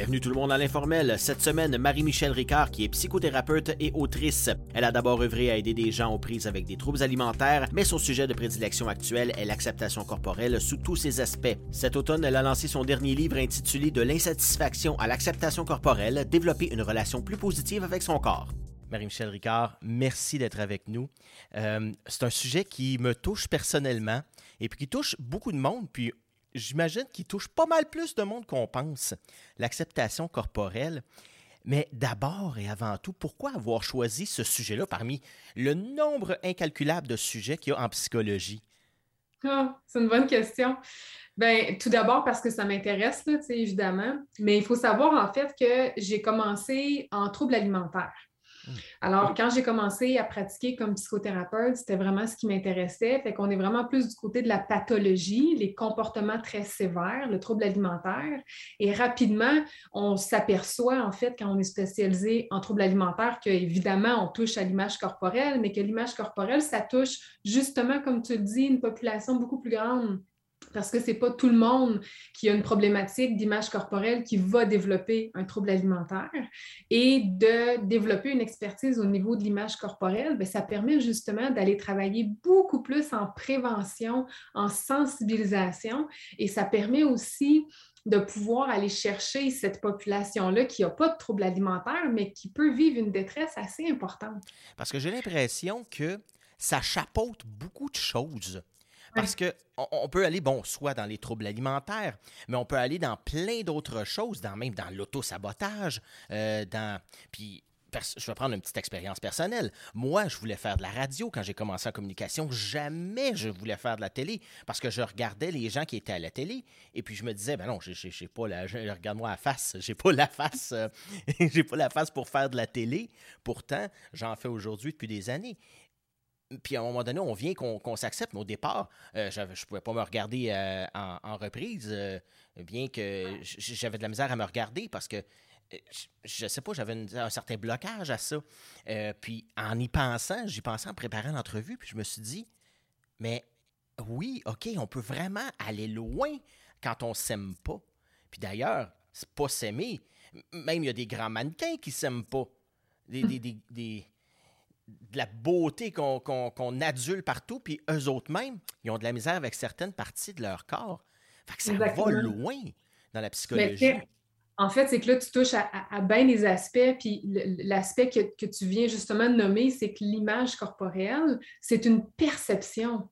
Bienvenue tout le monde à l'informel. Cette semaine, Marie-Michel Ricard, qui est psychothérapeute et autrice. Elle a d'abord œuvré à aider des gens aux prises avec des troubles alimentaires, mais son sujet de prédilection actuel est l'acceptation corporelle sous tous ses aspects. Cet automne, elle a lancé son dernier livre intitulé De l'insatisfaction à l'acceptation corporelle, développer une relation plus positive avec son corps. Marie-Michel Ricard, merci d'être avec nous. Euh, c'est un sujet qui me touche personnellement et puis qui touche beaucoup de monde. Puis j'imagine qu'il touche pas mal plus de monde qu'on pense, l'acceptation corporelle. Mais d'abord et avant tout, pourquoi avoir choisi ce sujet-là parmi le nombre incalculable de sujets qu'il y a en psychologie? Ah, c'est une bonne question. Ben, tout d'abord parce que ça m'intéresse, évidemment. Mais il faut savoir en fait que j'ai commencé en troubles alimentaires. Mmh. Alors, quand j'ai commencé à pratiquer comme psychothérapeute, c'était vraiment ce qui m'intéressait. Fait qu'on est vraiment plus du côté de la pathologie, les comportements très sévères, le trouble alimentaire. Et rapidement, on s'aperçoit, en fait, quand on est spécialisé en trouble alimentaire, qu'évidemment, on touche à l'image corporelle, mais que l'image corporelle, ça touche justement, comme tu le dis, une population beaucoup plus grande parce que ce n'est pas tout le monde qui a une problématique d'image corporelle qui va développer un trouble alimentaire. Et de développer une expertise au niveau de l'image corporelle, bien, ça permet justement d'aller travailler beaucoup plus en prévention, en sensibilisation, et ça permet aussi de pouvoir aller chercher cette population-là qui n'a pas de trouble alimentaire, mais qui peut vivre une détresse assez importante. Parce que j'ai l'impression que ça chapeaute beaucoup de choses. Parce que on peut aller, bon, soit dans les troubles alimentaires, mais on peut aller dans plein d'autres choses, dans, même dans l'autosabotage, euh, dans... Puis, je vais prendre une petite expérience personnelle. Moi, je voulais faire de la radio quand j'ai commencé en communication. Jamais je voulais faire de la télé parce que je regardais les gens qui étaient à la télé et puis je me disais, ben non, j'ai pas la, regarde-moi la face, j'ai pas la face, euh, j'ai pas la face pour faire de la télé. Pourtant, j'en fais aujourd'hui depuis des années puis à un moment donné, on vient qu'on s'accepte, mais au départ, euh, je ne pouvais pas me regarder euh, en, reprise, euh, bien que j'avais de la misère à me regarder parce que, je ne sais pas, j'avais un certain blocage à ça. puis en y pensant, j'y pensais en préparant l'entrevue, puis je me suis dit, mais oui, OK, on peut vraiment aller loin quand on s'aime pas. Puis d'ailleurs, c'est pas s'aimer. Même il y a des grands mannequins qui s'aiment pas. des, des de la beauté qu'on adule partout, puis eux autres mêmes, ils ont de la misère avec certaines parties de leur corps. Fait que ça va loin dans la psychologie. en fait, c'est que là, tu touches à, bien des aspects, puis l'aspect que, que, tu viens justement de nommer, c'est que l'image corporelle, c'est une perception.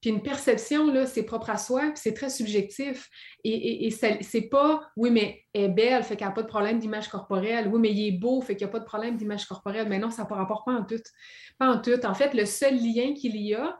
Puis une perception, là, c'est propre à soi, puis c'est très subjectif. Et, et, c'est pas, oui, mais elle est belle, fait qu'elle n'a pas de problème d'image corporelle. Oui, mais il est beau, fait qu'il n'y a pas de problème d'image corporelle. Mais non, ça ne rapporte pas en tout. Pas en tout. En fait, le seul lien qu'il y a,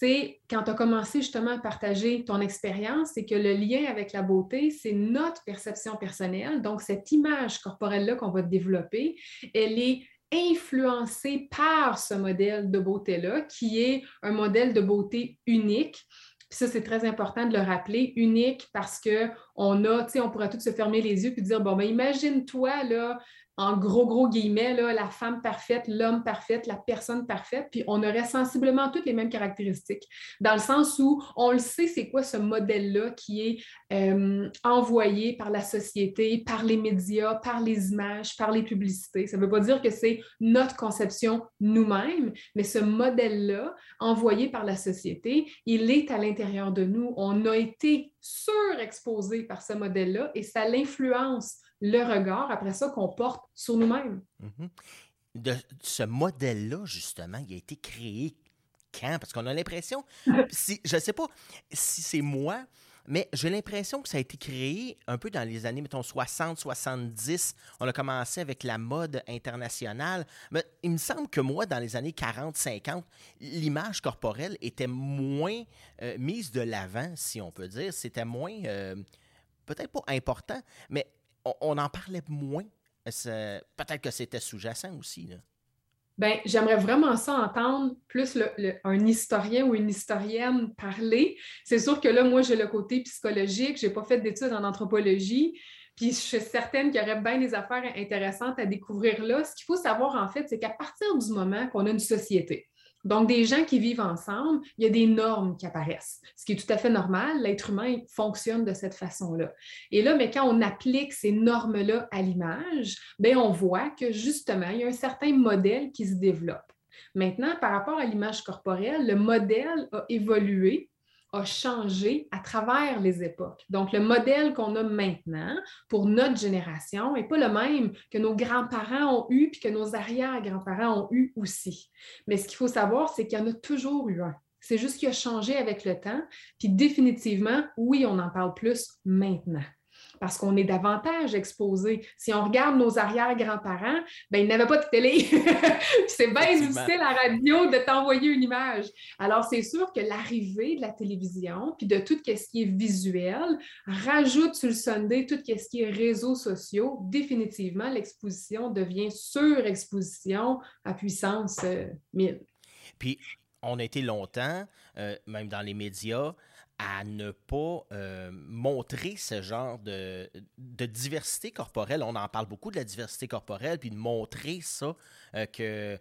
c'est quand tu as commencé justement à partager ton expérience, c'est que le lien avec la beauté, c'est notre perception personnelle. Donc, cette image corporelle-là qu'on va développer, elle est influencé par ce modèle de beauté-là, qui est un modèle de beauté unique. Puis ça, c'est très important de le rappeler, unique parce qu'on a, tu sais, on pourrait tous se fermer les yeux et dire, bon, ben imagine-toi, là, en gros, gros guillemets, là, la femme parfaite, l'homme parfait, la personne parfaite, puis on aurait sensiblement toutes les mêmes caractéristiques, dans le sens où on le sait, c'est quoi ce modèle-là qui est euh, envoyé par la société, par les médias, par les images, par les publicités. Ça ne veut pas dire que c'est notre conception nous-mêmes, mais ce modèle-là, envoyé par la société, il est à l'intérieur de nous. On a été surexposé par ce modèle-là et ça l'influence le regard après ça qu'on porte sur nous-mêmes. Mhm. De ce modèle-là, justement, il a été créé quand? Parce qu'on a l'impression, si, je ne sais pas si c'est moi, mais j'ai l'impression que ça a été créé un peu dans les années, mettons, 60, 70. On a commencé avec la mode internationale. Mais il me semble que moi, dans les années 40, 50, l'image corporelle était moins euh, mise de l'avant, si on peut dire. C'était moins, euh, peut-être pas important, mais on, en parlait moins. Peut-être que c'était sous-jacent aussi. Ben, j'aimerais vraiment ça entendre plus un historien ou une historienne parler. C'est sûr que là, moi, j'ai le côté psychologique, je n'ai pas fait d'études en anthropologie, puis je suis certaine qu'il y aurait bien des affaires intéressantes à découvrir là. Ce qu'il faut savoir, en fait, c'est qu'à partir du moment qu'on a une société, Donc, des gens qui vivent ensemble, il y a des normes qui apparaissent, ce qui est tout à fait normal. L'être humain fonctionne de cette façon-là. Et là, mais quand on applique ces normes-là à l'image, bien, on voit que justement, il y a un certain modèle qui se développe. Maintenant, par rapport à l'image corporelle, le modèle a évolué a changé à travers les époques. Donc, le modèle qu'on a maintenant pour notre génération n'est pas le même que nos grands-parents ont eu puis que nos arrière-grands-parents ont eu aussi. Mais ce qu'il faut savoir, c'est qu'il y en a toujours eu un. C'est juste qu'il a changé avec le temps. Puis définitivement, oui, on en parle plus maintenant parce qu'on est davantage exposé. Si on regarde nos arrière-grands-parents, ben, ils n'avaient pas de télé. c'est bien difficile à la radio de t'envoyer une image. Alors, c'est sûr que l'arrivée de la télévision, puis de tout ce qui est visuel, rajoute sur le Sunday tout ce qui est réseaux sociaux. Définitivement, l'exposition devient surexposition à puissance 1000. Euh, puis, on a été longtemps, euh, même dans les médias, à ne pas euh, montrer ce genre de, diversité corporelle. On en parle beaucoup de la diversité corporelle, puis de montrer ça, euh, que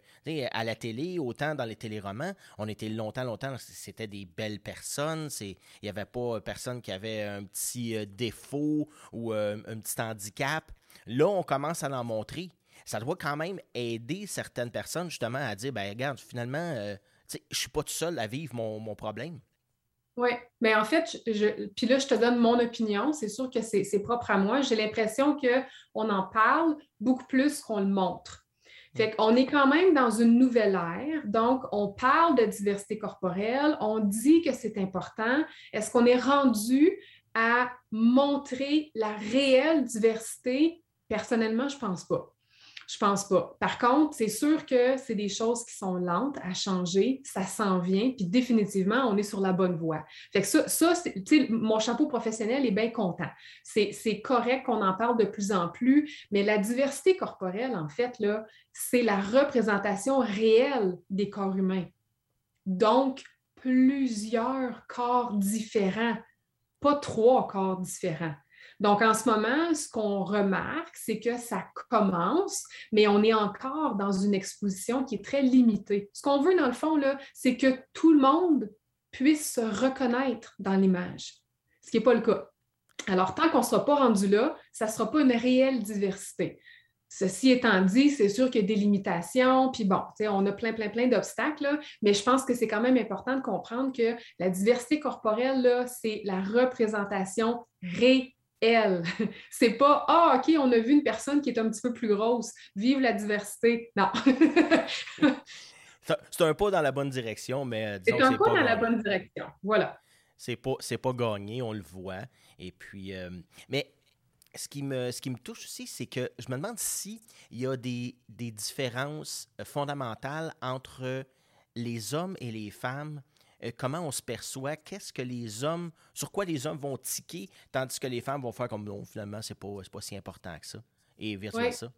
à la télé, autant dans les téléromans, on était longtemps, longtemps, c'était des belles personnes. Il n'y avait pas personne qui avait un petit euh, défaut ou un petit handicap. Là, on commence à en montrer. Ça doit quand même aider certaines personnes justement à dire, ben regarde, finalement, je ne suis pas tout seul à vivre mon problème. Oui, mais en fait, je, puis là, je te donne mon opinion. C'est sûr que c'est propre à moi. J'ai l'impression qu'on en parle beaucoup plus qu'on le montre. Fait qu'on est quand même dans une nouvelle ère. Donc, on parle de diversité corporelle, on dit que c'est important. Est-ce qu'on est rendu à montrer la réelle diversité? Personnellement, je ne pense pas. Je pense pas. Par contre, c'est sûr que c'est des choses qui sont lentes à changer, ça s'en vient, puis définitivement, on est sur la bonne voie. Fait que ça, ça mon chapeau professionnel est bien content. C'est correct qu'on en parle de plus en plus, mais la diversité corporelle, en fait, c'est la représentation réelle des corps humains. Donc, plusieurs corps différents, pas trois corps différents. Donc, en ce moment, ce qu'on remarque, c'est que ça commence, mais on est encore dans une exposition qui est très limitée. Ce qu'on veut, dans le fond, c'est que tout le monde puisse se reconnaître dans l'image, ce qui n'est pas le cas. Alors, tant qu'on ne sera pas rendu là, ça ne sera pas une réelle diversité. Ceci étant dit, c'est sûr qu'il y a des limitations, puis bon, on a plein, plein, plein d'obstacles, mais je pense que c'est quand même important de comprendre que la diversité corporelle, c'est la représentation réelle elle. C'est pas Ah, OK, on a vu une personne qui est un petit peu plus grosse. Vive la diversité. Non. c'est un pas dans la bonne direction, mais euh, C'est un pas, dans la bonne direction. Voilà. C'est pas, pas gagné, on le voit. Et puis, euh, mais ce qui, me, ce qui me touche aussi, c'est que je me demande s'il y a des, des différences fondamentales entre les hommes et les femmes euh, comment on se perçoit, qu'est-ce que les hommes, sur quoi les hommes vont tiquer, tandis que les femmes vont faire comme non, finalement, c'est pas, pas si important que ça. Et vice-versa. Oui.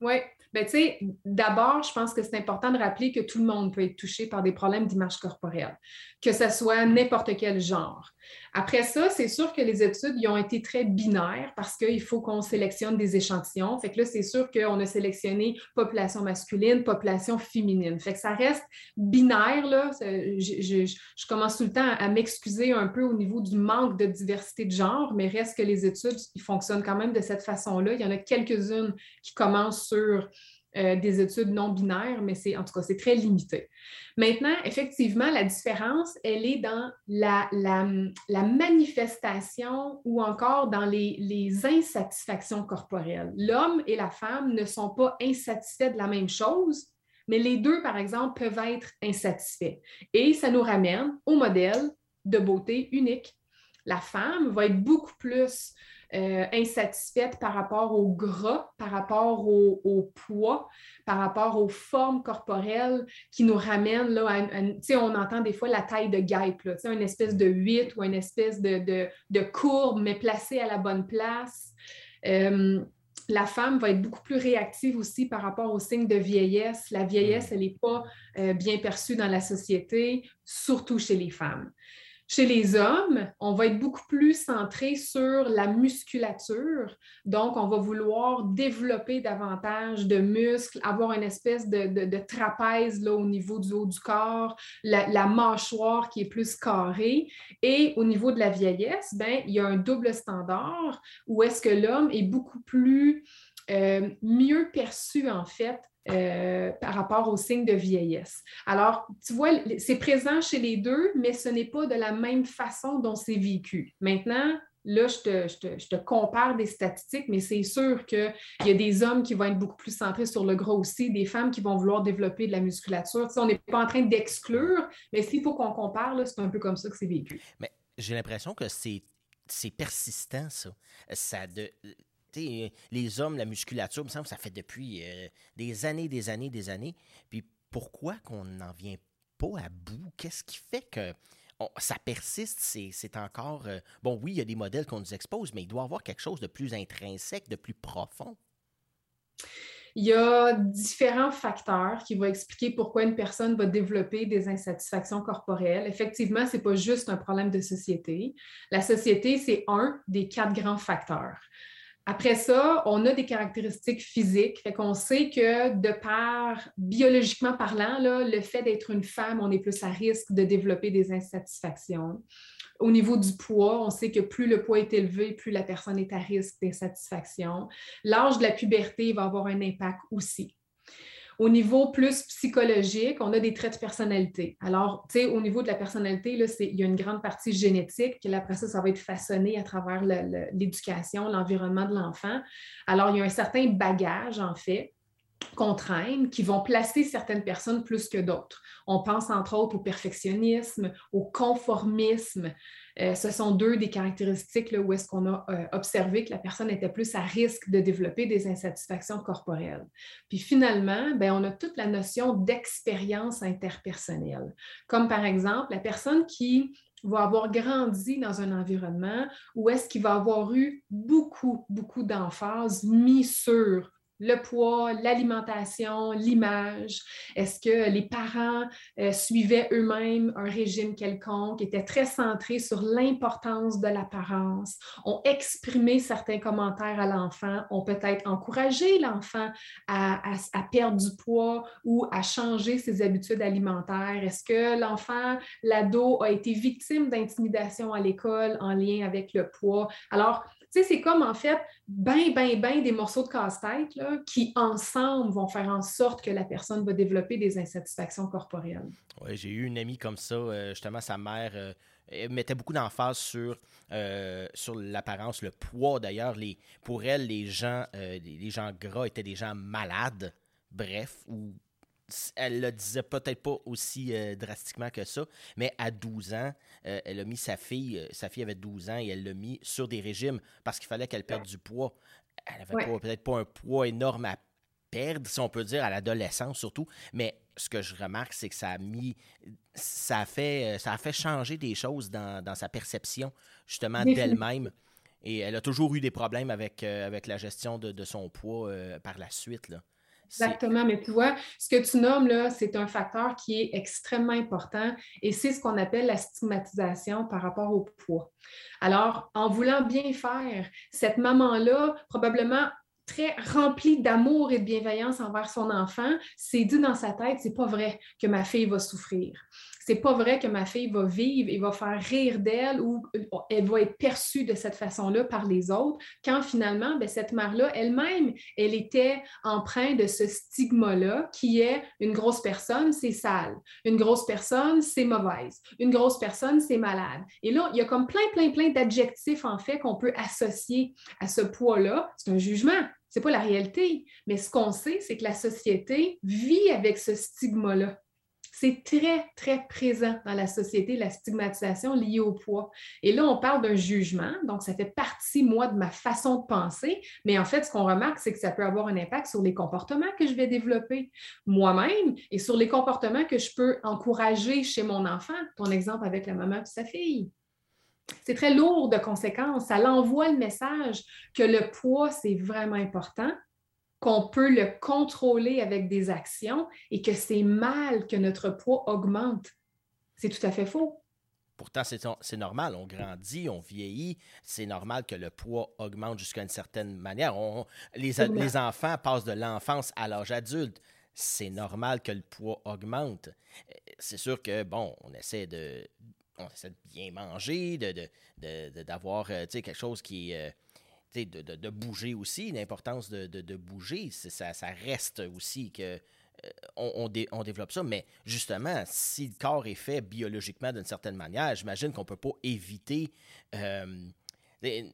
Bien, tu sais, d'abord, je pense que c'est important de rappeler que tout le monde peut être touché par des problèmes d'image corporelle, que ce soit n'importe quel genre. Après ça, c'est sûr que les études y ont été très binaires parce qu'il faut qu'on sélectionne des échantillons. Fait que là, c'est sûr qu'on a sélectionné population masculine, population féminine. Fait que ça reste binaire, là. Je, je commence tout le temps à m'excuser un peu au niveau du manque de diversité de genre, mais reste que les études, fonctionnent quand même de cette façon-là. Il y en a quelques-unes qui commencent sur euh, des études non binaires, mais c'est en tout cas, c'est très limité. Maintenant, effectivement, la différence, elle est dans la, la, manifestation ou encore dans les, les insatisfactions corporelles. L'homme et la femme ne sont pas insatisfaits de la même chose, mais les deux, par exemple, peuvent être insatisfaits. Et ça nous ramène au modèle de beauté unique. La femme va être beaucoup plus euh, insatisfaite par rapport au gras, par rapport au, poids, par rapport aux formes corporelles qui nous ramènent là, à, sais, on entend des fois la taille de guêpe, là, une espèce de 8 ou une espèce de, de, courbe, mais placée à la bonne place. Euh, la femme va être beaucoup plus réactive aussi par rapport aux signes de vieillesse. La vieillesse, mm. elle n'est pas euh, bien perçue dans la société, surtout chez les femmes. Chez les hommes, on va être beaucoup plus centré sur la musculature. Donc, on va vouloir développer davantage de muscles, avoir une espèce de, trapèze là, au niveau du haut du corps, la, mâchoire qui est plus carrée. Et au niveau de la vieillesse, ben, il y a un double standard où est-ce que l'homme est beaucoup plus euh, mieux perçu, en fait, euh, par rapport aux signes de vieillesse. Alors, tu vois, c'est présent chez les deux, mais ce n'est pas de la même façon dont c'est vécu. Maintenant, là, je te, compare des statistiques, mais c'est sûr qu'il y a des hommes qui vont être beaucoup plus centrés sur le gros aussi, des femmes qui vont vouloir développer de la musculature. on n'est pas en train d'exclure, mais s'il faut qu'on compare, c'est un peu comme ça que c'est vécu. Mais j'ai l'impression que c'est persistant, ça. ça de, les hommes, la musculature, il me semble ça fait depuis euh, des années, des années, des années. Puis pourquoi qu'on n'en vient pas à bout? Qu'est-ce qui fait que ça persiste? C'est encore. Euh, bon, oui, il y a des modèles qu'on nous expose, mais il doit y avoir quelque chose de plus intrinsèque, de plus profond. Il y a différents facteurs qui vont expliquer pourquoi une personne va développer des insatisfactions corporelles. Effectivement, ce n'est pas juste un problème de société. La société, c'est un des quatre grands facteurs. Après ça, on a des caractéristiques physiques. Fait qu'on sait que de par, biologiquement parlant, le fait d'être une femme, on est plus à risque de développer des insatisfactions. Au niveau du poids, on sait que plus le poids est élevé, plus la personne est à risque d'insatisfaction. L'âge de la puberté va avoir un impact aussi. Au niveau plus psychologique, on a des traits de personnalité. Alors, tu sais, au niveau de la personnalité, là, il y a une grande partie génétique, puis après ça, ça va être façonné à travers l'éducation, l'environnement de l'enfant. Alors, il y a un certain bagage, en fait, qu'on traîne, qui vont placer certaines personnes plus que d'autres. On pense entre autres au perfectionnisme, au conformisme, euh, ce sont deux des caractéristiques où est-ce qu'on a euh, observé que la personne était plus à risque de développer des insatisfactions corporelles. Puis finalement, ben, on a toute la notion d'expérience interpersonnelle, comme par exemple la personne qui va avoir grandi dans un environnement où est-ce qu'il va avoir eu beaucoup, beaucoup d'emphase mis sur le poids, l'alimentation, l'image? Est-ce que les parents euh, suivaient eux-mêmes un régime quelconque, étaient très centrés sur l'importance de l'apparence, ont exprimé certains commentaires à l'enfant, ont peut-être encouragé l'enfant à, perdre du poids ou à changer ses habitudes alimentaires? Est-ce que l'enfant, l'ado, a été victime d'intimidation à l'école en lien avec le poids? Alors, c'est comme en fait, ben, ben, ben des morceaux de casse-tête qui, ensemble, vont faire en sorte que la personne va développer des insatisfactions corporelles. Oui, j'ai eu une amie comme ça, euh, justement, sa mère. Euh, mettait beaucoup d'emphase sur, euh, sur l'apparence, le poids d'ailleurs. pour elle, les gens, les gens gras étaient des gens malades, bref, ou elle le disait peut-être pas aussi euh, drastiquement que ça, mais à 12 ans, euh, elle a mis sa fille, euh, sa fille avait 12 ans et elle l'a mis sur des régimes parce qu'il fallait qu'elle perde du poids. Elle avait peut-être pas un poids énorme à perdre, si on peut dire, à l'adolescence surtout, mais ce que je remarque, c'est que ça a mis, ça a fait, ça a fait changer des choses dans, sa perception, justement, d'elle-même. Et elle a toujours eu des problèmes avec, avec la gestion de, de son poids par la suite. Là. Exactement, mais tu vois, ce que tu nommes là, c'est un facteur qui est extrêmement important et c'est ce qu'on appelle la stigmatisation par rapport au poids. Alors, en voulant bien faire, cette maman-là, probablement très remplie d'amour et de bienveillance envers son enfant, s'est dit dans sa tête, c'est pas vrai que ma fille va souffrir c'est pas vrai que ma fille va vivre et va faire rire d'elle ou euh, elle va être perçue de cette façon-là par les autres, quand finalement, ben, cette mère-là, elle-même, elle était empreinte de ce stigma-là qui est une grosse personne, c'est sale. Une grosse personne, c'est mauvaise. Une grosse personne, c'est malade. Et là, il y a comme plein, plein, plein d'adjectifs, en fait, qu'on peut associer à ce poids-là. C'est un jugement. C'est pas la réalité. Mais ce qu'on sait, c'est que la société vit avec ce stigma-là. C'est très, très présent dans la société, la stigmatisation liée au poids. Et là, on parle d'un jugement, donc ça fait partie, moi, de ma façon de penser, mais en fait, ce qu'on remarque, c'est que ça peut avoir un impact sur les comportements que je vais développer moi-même et sur les comportements que je peux encourager chez mon enfant, ton exemple avec la maman de sa fille. C'est très lourd de conséquences. Ça l'envoie le message que le poids, c'est vraiment important, qu'on peut le contrôler avec des actions et que c'est mal que notre poids augmente. C'est tout à fait faux. Pourtant, c'est normal, on grandit, on vieillit, c'est normal que le poids augmente jusqu'à une certaine manière. les, les enfants passent de l'enfance à l'âge adulte. C'est normal que le poids augmente. C'est sûr que, bon, on essaie de, on essaie de bien manger, d'avoir de, de, quelque chose qui est... Euh, de, de, bouger aussi, l'importance de, de, bouger, ça, ça reste aussi que euh, on, développe ça, mais justement, si le corps est fait biologiquement d'une certaine manière, j'imagine qu'on ne peut pas éviter. Euh,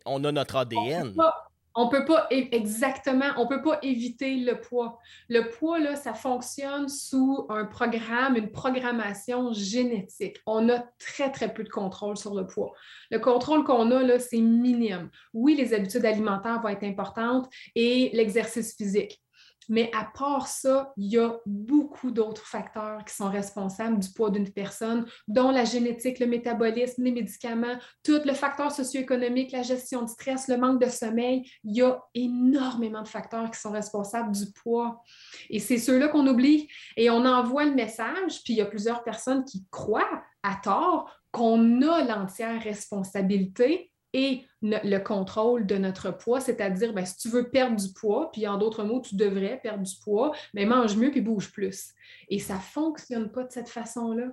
on a notre ADN. On exactement, on peut pas éviter le poids. Le poids, là, ça fonctionne sous un programme, une programmation génétique. On a très, très peu de contrôle sur le poids. Le contrôle qu'on a, là, c'est minime. Oui, les habitudes alimentaires vont être importantes et l'exercice physique. Mais à part ça, il y a beaucoup d'autres facteurs qui sont responsables du poids d'une personne, dont la génétique, le métabolisme, les médicaments, tout le facteur socio-économique, la gestion du stress, le manque de sommeil. Il y a énormément de facteurs qui sont responsables du poids. Et c'est ceux-là qu'on oublie. Et on envoie le message, puis il y a plusieurs personnes qui croient à tort qu'on a l'entière responsabilité et le contrôle de notre poids, c'est-à-dire ben, si tu veux perdre du poids, puis en d'autres mots, tu devrais perdre du poids, mais mange mieux puis bouge plus. Et ça ne fonctionne pas de cette façon-là.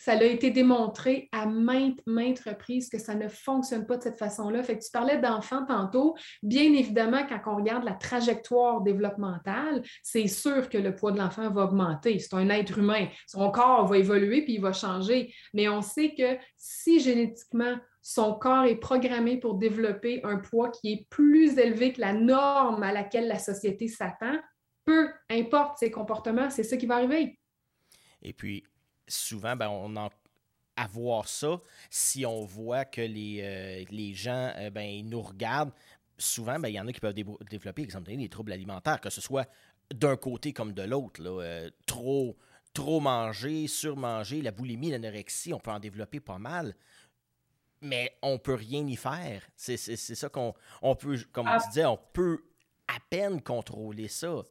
Ça a été démontré à maintes, maintes reprises que ça ne fonctionne pas de cette façon-là. Fait que tu parlais d'enfants tantôt. Bien évidemment, quand on regarde la trajectoire développementale, c'est sûr que le poids de l'enfant va augmenter. C'est un être humain. Son corps va évoluer puis il va changer. Mais on sait que si génétiquement son corps est programmé pour développer un poids qui est plus élevé que la norme à laquelle la société s'attend, peu importe ses comportements, c'est ça qui va arriver. Et puis, souvent, ben, on en avoir ça, si on voit que les, euh, gens euh, ben, ils nous regardent, souvent, ben, il y en a qui peuvent développer, exemple, des troubles alimentaires, que ce soit d'un côté comme de l'autre. Euh, trop, trop manger, surmanger, la boulimie, l'anorexie, on peut en développer pas mal mais on peut rien y faire. C'est ça qu'on on peut, comme ah. tu disais, on peut à peine contrôler ça.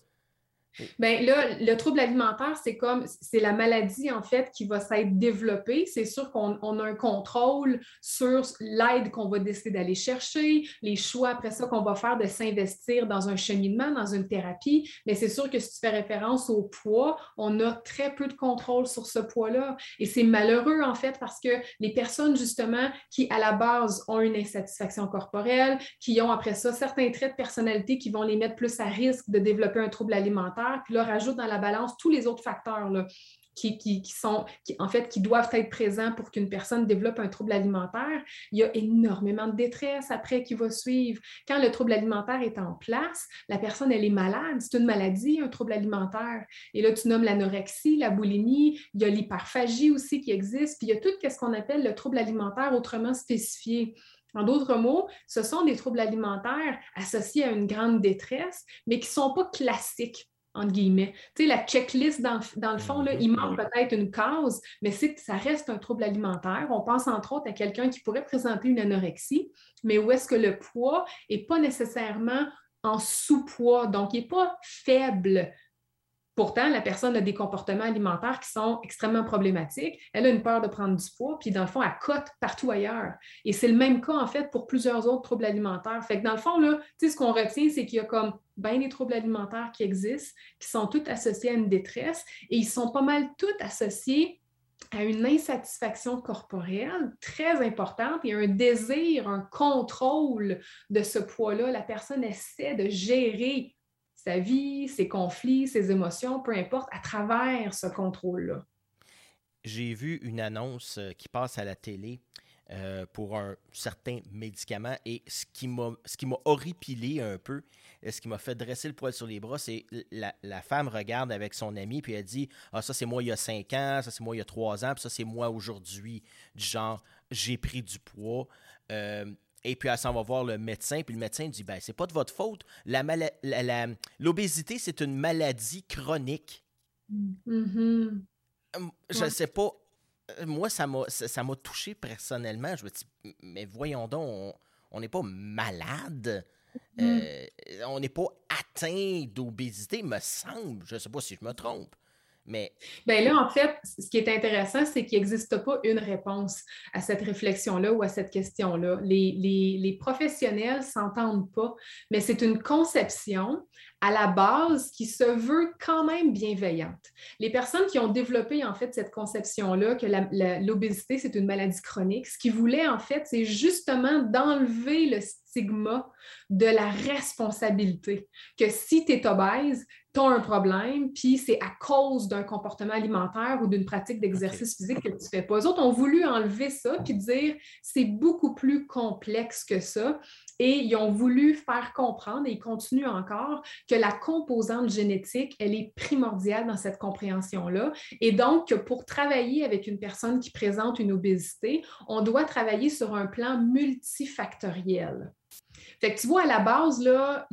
Bien là, le trouble alimentaire, c'est comme, c'est la maladie en fait qui va s'être développée. C'est sûr qu'on a un contrôle sur l'aide qu'on va décider d'aller chercher, les choix après ça qu'on va faire de s'investir dans un cheminement, dans une thérapie. Mais c'est sûr que si tu fais référence au poids, on a très peu de contrôle sur ce poids-là. Et c'est malheureux en fait parce que les personnes justement qui à la base ont une insatisfaction corporelle, qui ont après ça certains traits de personnalité qui vont les mettre plus à risque de développer un trouble alimentaire, puis là, rajoute dans la balance tous les autres facteurs qui, sont, qui, en fait, qui doivent être présents pour qu'une personne développe un trouble alimentaire, il y a énormément de détresse après qui va suivre. Quand le trouble alimentaire est en place, la personne, elle est malade. C'est une maladie, un trouble alimentaire. Et là, tu nommes l'anorexie, la boulimie, il y a l'hyperphagie aussi qui existe, puis il y a tout ce qu'on appelle le trouble alimentaire autrement spécifié. En d'autres mots, ce sont des troubles alimentaires associés à une grande détresse, mais qui ne sont pas classiques entre guillemets. Tu sais, la checklist, dans, le fond, là, il manque peut-être une cause, mais c'est ça reste un trouble alimentaire. On pense entre autres à quelqu'un qui pourrait présenter une anorexie, mais où est-ce que le poids n'est pas nécessairement en sous-poids, donc il n'est pas faible. Pourtant, la personne a des comportements alimentaires qui sont extrêmement problématiques. Elle a une peur de prendre du poids, puis dans le fond, elle cote partout ailleurs. Et c'est le même cas, en fait, pour plusieurs autres troubles alimentaires. Fait que dans le fond, là, ce qu'on retient, c'est qu'il y a comme bien des troubles alimentaires qui existent, qui sont tous associés à une détresse, et ils sont pas mal tous associés à une insatisfaction corporelle très importante et un désir, un contrôle de ce poids-là. La personne essaie de gérer sa vie, ses conflits, ses émotions, peu importe, à travers ce contrôle-là. J'ai vu une annonce euh, qui passe à la télé euh, pour un certain médicament et ce qui m'a horripilé un peu, ce qui m'a fait dresser le poil sur les bras, c'est la, la, femme regarde avec son ami puis elle dit Ah, ça c'est moi il y a cinq ans, ça c'est moi il y a trois ans, puis ça c'est moi aujourd'hui. Du genre, j'ai pris du poids. Euh, et puis, elle s'en va voir le médecin, puis le médecin dit ben, c'est pas de votre faute. L'obésité, c'est une maladie chronique. Mm-hmm. Hum, je ne sais pas. Euh, moi, ça m'a ça, touché personnellement. Je me dis mais voyons donc, on n'est pas malade. Mm-hmm. Euh, on n'est pas atteint d'obésité, me semble. Je ne sais pas si je me trompe. Mais... Bien là, en fait, ce qui est intéressant, c'est qu'il n'existe pas une réponse à cette réflexion-là ou à cette question-là. Les, les, les professionnels ne s'entendent pas, mais c'est une conception à la base qui se veut quand même bienveillante. Les personnes qui ont développé en fait cette conception-là que l'obésité, c'est une maladie chronique, ce qu'ils voulaient en fait, c'est justement d'enlever le stigma de la responsabilité. Que si tu es obèse, tu as un problème, puis c'est à cause d'un comportement alimentaire ou d'une pratique d'exercice physique que tu ne fais pas. Les autres ont voulu enlever ça, puis dire c'est beaucoup plus complexe que ça. Et ils ont voulu faire comprendre, et ils continuent encore, que la composante génétique, elle est primordiale dans cette compréhension-là. Et donc, pour travailler avec une personne qui présente une obésité, on doit travailler sur un plan multifactoriel. Fait que tu vois, à la base, là,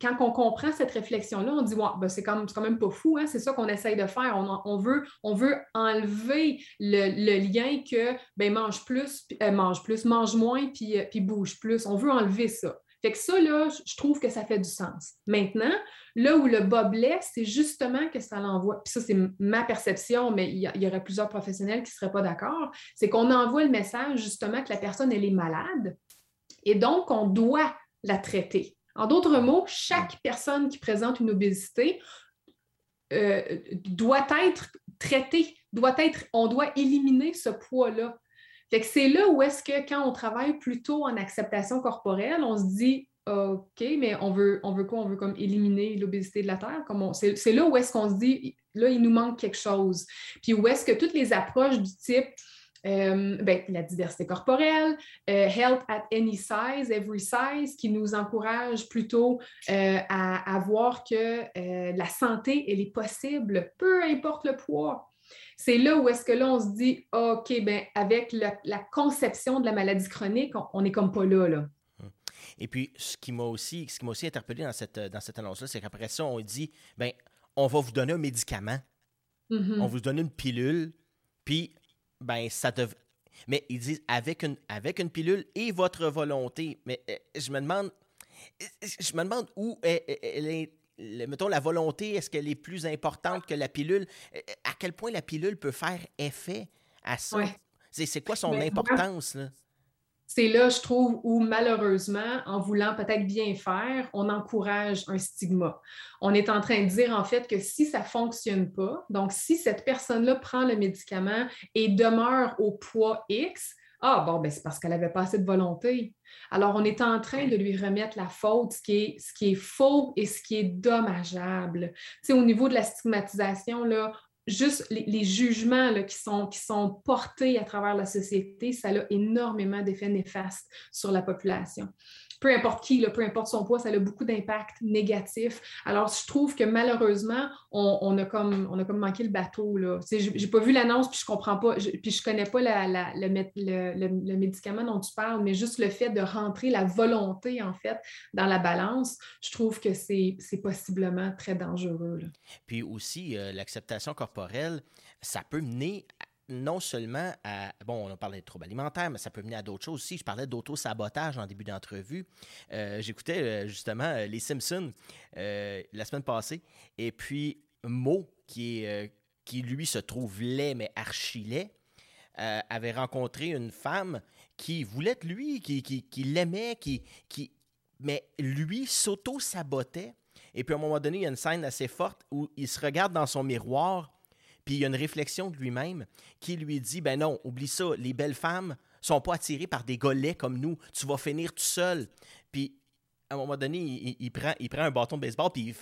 quand on comprend cette réflexion-là, on dit ouais, ben c'est quand, même pas fou, hein? c'est ça qu'on essaye de faire. On, veut, on veut enlever le, lien que ben, mange plus, euh, mange plus, mange moins, puis, euh, puis bouge plus. On veut enlever ça. Fait que ça, là, je trouve que ça fait du sens. Maintenant, là où le bas blesse, c'est justement que ça l'envoie. Puis ça, c'est ma perception, mais il y, aurait plusieurs professionnels qui ne seraient pas d'accord. C'est qu'on envoie le message justement que la personne, elle est malade, et donc, on doit la traiter. En d'autres mots, chaque personne qui présente une obésité euh, doit être traitée, doit être, on doit éliminer ce poids-là. Fait que c'est là où est-ce que quand on travaille plutôt en acceptation corporelle, on se dit OK, mais on veut, on veut quoi? On veut comme éliminer l'obésité de la Terre? C'est là où est-ce qu'on se dit, là, il nous manque quelque chose. Puis où est-ce que toutes les approches du type euh, ben, la diversité corporelle, euh, Health at any size, every size, qui nous encourage plutôt euh, à, voir que la santé, elle est possible, peu importe le poids. C'est là où est-ce que là, on se dit, OK, ben, avec la, conception de la maladie chronique, on n'est comme pas là. là. Hum. Et puis, ce qui m'a aussi, ce qui aussi interpellé dans cette, dans cette annonce-là, c'est qu'après ça, on dit, ben, on va vous donner un médicament, mm-hmm. on vous donne une pilule, puis ben ça dev... Mais ils disent avec une, avec une pilule et votre volonté. Mais euh, je me demande, je me demande où est, mettons, la volonté, est-ce qu'elle est plus importante que la pilule? Euh, à quel point la pilule peut faire effet à ça? C'est quoi son ben, importance? Là? C'est là, je trouve, où malheureusement, en voulant peut-être bien faire, on encourage un stigma. On est en train de dire en fait que si ça ne fonctionne pas, donc si cette personne-là prend le médicament et demeure au poids X, ah bon, ben c'est parce qu'elle n'avait pas assez de volonté. Alors, on est en train de lui remettre la faute, ce qui est, ce qui est faux et ce qui est dommageable. Tu sais, au niveau de la stigmatisation, là, juste les, jugements qui, sont, qui sont portés à travers la société, ça a énormément d'effets néfastes sur la population peu importe qui, peu importe son poids, ça a beaucoup d'impact négatif. Alors, je trouve que malheureusement, on, a, comme, on a comme manqué le bateau. Je n'ai pas vu l'annonce, puis je comprends pas, puis je connais pas le, médicament dont tu parles, mais juste le fait de rentrer la volonté, en fait, dans la balance, je trouve que c'est possiblement très dangereux. Puis aussi, euh, l'acceptation corporelle, ça peut mener non seulement à. Bon, on a parlé de troubles alimentaires, mais ça peut mener à d'autres choses aussi. Je parlais d'auto-sabotage en début d'entrevue. Euh, j'écoutais euh, justement euh, Les Simpsons la semaine passée. Et puis, Mo, qui, est, qui lui se trouve laid, mais archi laid, avait rencontré une femme qui voulait être lui, qui, qui, l'aimait, qui, qui, mais lui s'auto-sabotait. Et puis, à un moment donné, il y a une scène assez forte où il se regarde dans son miroir puis il y a une réflexion de lui-même qui lui dit ben non, oublie ça, les belles femmes sont pas attirées par des golets comme nous. Tu vas finir tout seul. Puis à un moment donné, il, prend, un bâton de baseball, puis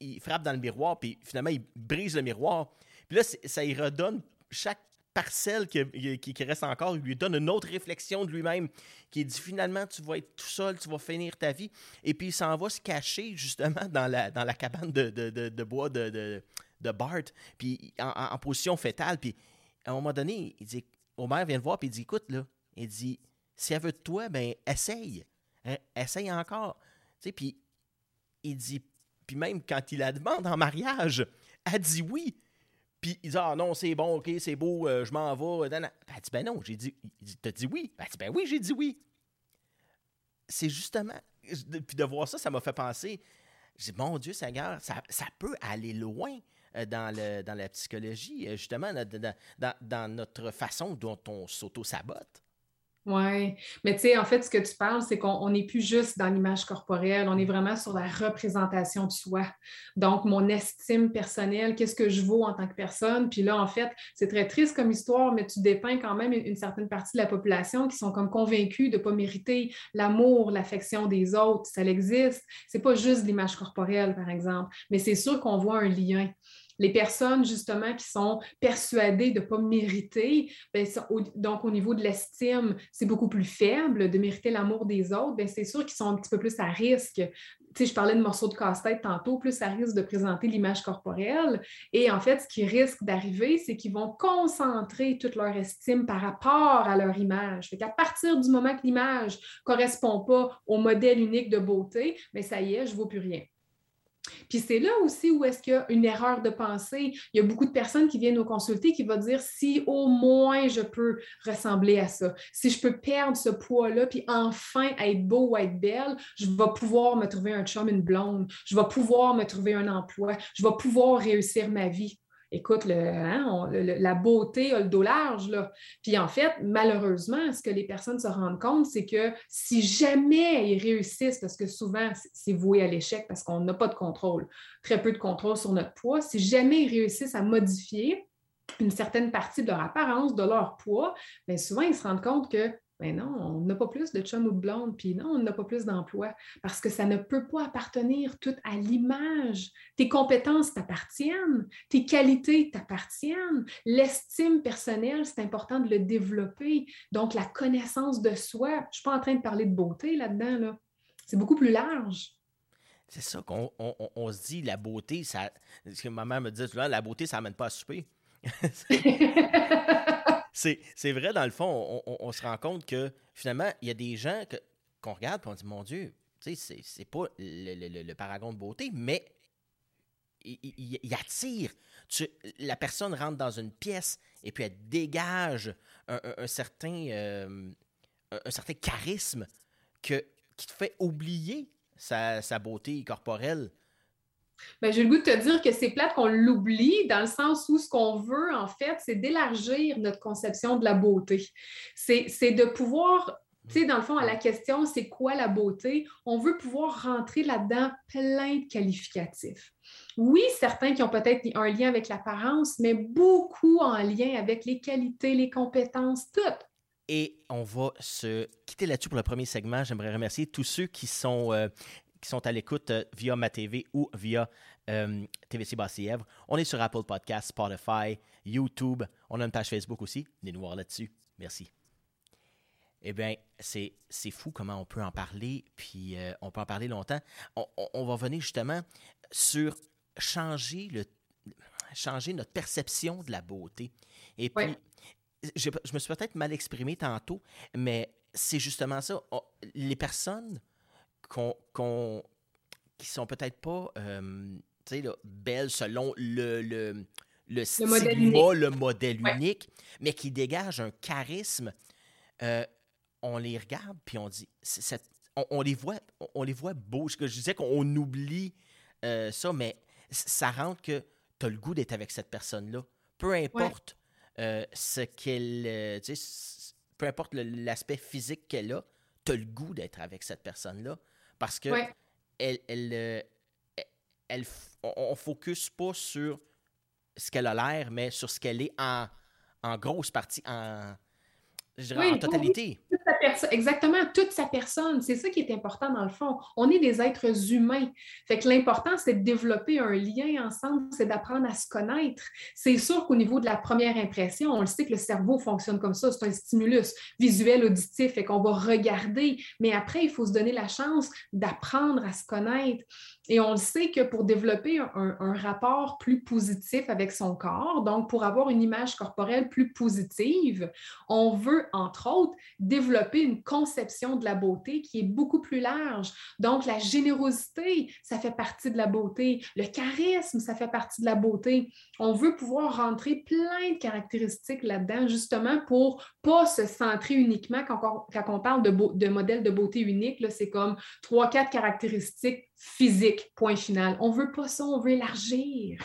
il frappe, dans le miroir, puis finalement, il brise le miroir. Puis là, ça y redonne chaque parcelle qui, reste encore, il lui donne une autre réflexion de lui-même, qui dit finalement, tu vas être tout seul, tu vas finir ta vie. Et puis il s'en va se cacher justement dans la, cabane de bois de, de Bart, puis en, position fétale. Puis à un moment donné, il dit, Homer vient le voir, puis il dit, écoute, là, il dit, si elle veut de toi, ben essaye. Hein, essaye encore. Tu sais, puis il dit, puis même quand il la demande en mariage, elle dit oui. Puis il dit, ah non, c'est bon, ok, c'est beau, euh, je m'en vais. Elle dit, ben non, j'ai dit, il t'as dit oui. Elle dit, ben oui, j'ai dit oui. C'est justement, puis de voir ça, ça m'a fait penser, j'ai dit, mon Dieu, Seigneur, ça, ça peut aller loin. Dans, le, dans la psychologie, justement, dans, dans, dans notre façon dont on s'auto-sabote. Oui, mais tu sais, en fait, ce que tu parles, c'est qu'on n'est plus juste dans l'image corporelle, on est vraiment sur la représentation de soi. Donc, mon estime personnelle, qu'est-ce que je vaux en tant que personne? Puis là, en fait, c'est très triste comme histoire, mais tu dépeins quand même une, certaine partie de la population qui sont comme convaincus de ne pas mériter l'amour, l'affection des autres. Ça existe. C'est pas juste l'image corporelle, par exemple, mais c'est sûr qu'on voit un lien les personnes, justement, qui sont persuadées de ne pas mériter, ben, donc au niveau de l'estime, c'est beaucoup plus faible de mériter l'amour des autres, bien, c'est sûr qu'ils sont un petit peu plus à risque. Tu sais, je parlais de morceaux de casse-tête tantôt, plus à risque de présenter l'image corporelle. Et en fait, ce qui risque d'arriver, c'est qu'ils vont concentrer toute leur estime par rapport à leur image. Fait qu'à partir du moment que l'image ne correspond pas au modèle unique de beauté, mais ben, ça y est, je ne vaux plus rien. Puis c'est là aussi où est-ce qu'il y a une erreur de pensée. Il y a beaucoup de personnes qui viennent nous consulter qui vont dire si au moins je peux ressembler à ça, si je peux perdre ce poids-là, puis enfin être beau ou être belle, je vais pouvoir me trouver un chum, une blonde, je vais pouvoir me trouver un emploi, je vais pouvoir réussir ma vie écoute, hein, la beauté a le dos large. Là. Puis en fait, malheureusement, ce que les personnes se rendent compte, c'est que si jamais ils réussissent, parce que souvent c'est voué à l'échec parce qu'on n'a pas de contrôle, très peu de contrôle sur notre poids, si jamais ils réussissent à modifier une certaine partie de leur apparence, de leur poids, bien souvent ils se rendent compte que mais non, on n'a pas plus de chum ou de blonde, puis non, on n'a pas plus d'emploi, parce que ça ne peut pas appartenir tout à l'image. Tes compétences t'appartiennent, tes qualités t'appartiennent, l'estime personnelle, c'est important de le développer. Donc, la connaissance de soi, je ne suis pas en train de parler de beauté là-dedans, là. c'est beaucoup plus large. C'est ça qu'on on, se dit, la beauté, ça. Ce que ma mère me dit la beauté, ça n'amène pas à souper. c'est vrai, dans le fond, on, se rend compte que finalement, il y a des gens qu'on regarde et on dit Mon Dieu, c'est pas le, paragon de beauté, mais il, attire. la personne rentre dans une pièce et puis elle dégage un, certain, euh, certain charisme qui te fait oublier sa beauté corporelle. Ben, j'ai le goût de te dire que c'est plate qu'on l'oublie dans le sens où ce qu'on veut, en fait, c'est d'élargir notre conception de la beauté. C'est de pouvoir, tu sais, dans le fond, à la question, c'est quoi la beauté? On veut pouvoir rentrer là-dedans plein de qualificatifs. Oui, certains qui ont peut-être un lien avec l'apparence, mais beaucoup en lien avec les qualités, les compétences, toutes. Et on va se quitter là-dessus pour le premier segment. J'aimerais remercier tous ceux qui sont euh, qui sont à l'écoute euh, via ma TV ou via euh, TVC Basse-Lièvre. On est sur Apple Podcasts, Spotify, YouTube. On a une page Facebook aussi. Venez nous voir là-dessus. Merci. Eh bien, c'est, fou comment on peut en parler, puis euh, on peut en parler longtemps. On, va venir justement sur changer, le, changer notre perception de la beauté. Et puis, je, je, me suis peut-être mal exprimé tantôt, mais c'est justement ça. les personnes qu'on, qui sont peut-être pas euh, belles selon le, le, le, stigma, modèle unique, le modèle unique mais qui dégagent un charisme. Euh, on les regarde puis on dit, on, les voit, on les voit beaux. Je disais qu'on oublie euh, ça, mais ça rentre que tu as le goût d'être avec cette personne-là. Peu importe ce qu'elle. peu importe l'aspect physique qu'elle a, tu as le goût d'être avec cette personne-là. Parce que elle, elle, euh, elle, on ne focus pas sur ce qu'elle a l'air, mais sur ce qu'elle est en, en grosse partie, en, je dirais, en totalité exactement, toute sa personne. C'est ça qui est important dans le fond. On est des êtres humains. Fait que l'important, c'est de développer un lien ensemble, c'est d'apprendre à se connaître. C'est sûr qu'au niveau de la première impression, on le sait que le cerveau fonctionne comme ça. C'est un stimulus visuel, auditif, et qu'on va regarder. Mais après, il faut se donner la chance d'apprendre à se connaître. Et on le sait que pour développer un, rapport plus positif avec son corps, donc pour avoir une image corporelle plus positive, on veut, entre autres, développer une conception de la beauté qui est beaucoup plus large. Donc, la générosité, ça fait partie de la beauté. Le charisme, ça fait partie de la beauté. On veut pouvoir rentrer plein de caractéristiques là-dedans, justement, pour pas se centrer uniquement quand on, quand on parle de, de modèle de beauté unique. C'est comme trois, quatre caractéristiques physiques, point final. On veut pas ça, on veut élargir.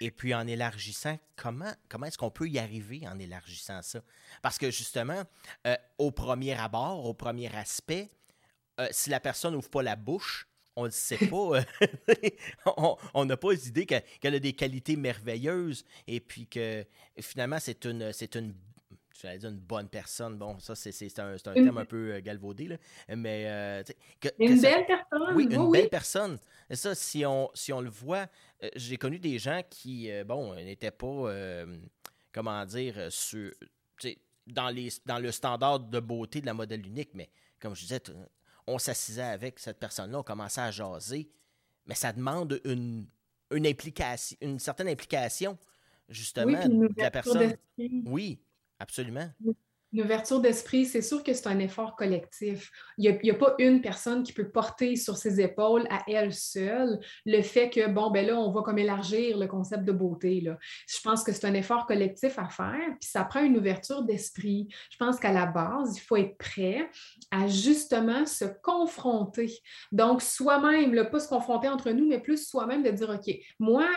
Et puis en élargissant, comment, comment est-ce qu'on peut y arriver en élargissant ça? Parce que justement, euh, au premier abord, au premier aspect, euh, si la personne n'ouvre pas la bouche, on ne sait pas, euh, on n'a pas l'idée qu'elle a des qualités merveilleuses et puis que finalement c'est une, c'est une j'allais dire une bonne personne. Bon, ça, c'est un, un terme un peu euh, galvaudé, là. mais... Euh, une belle personne. Oui, une belle personne. Et ça, si on, si on le voit, euh, j'ai connu des gens qui, bon, n'étaient pas, comment dire, sur, dans, les, dans le standard de beauté de la modèle unique, mais comme je disais, on s'assisait avec cette personne-là, on commençait à jaser, mais ça demande une, une implication, une certaine implication, justement, de la personne. Oui, Absolument. L'ouverture d'esprit, c'est sûr que c'est un effort collectif. Il n'y a, pas une personne qui peut porter sur ses épaules à elle seule le fait que, bon, ben là, on va comme élargir le concept de beauté. Là. Je pense que c'est un effort collectif à faire, puis ça prend une ouverture d'esprit. Je pense qu'à la base, il faut être prêt à justement se confronter. Donc, soi-même, pas se confronter entre nous, mais plus soi-même de dire, OK, moi,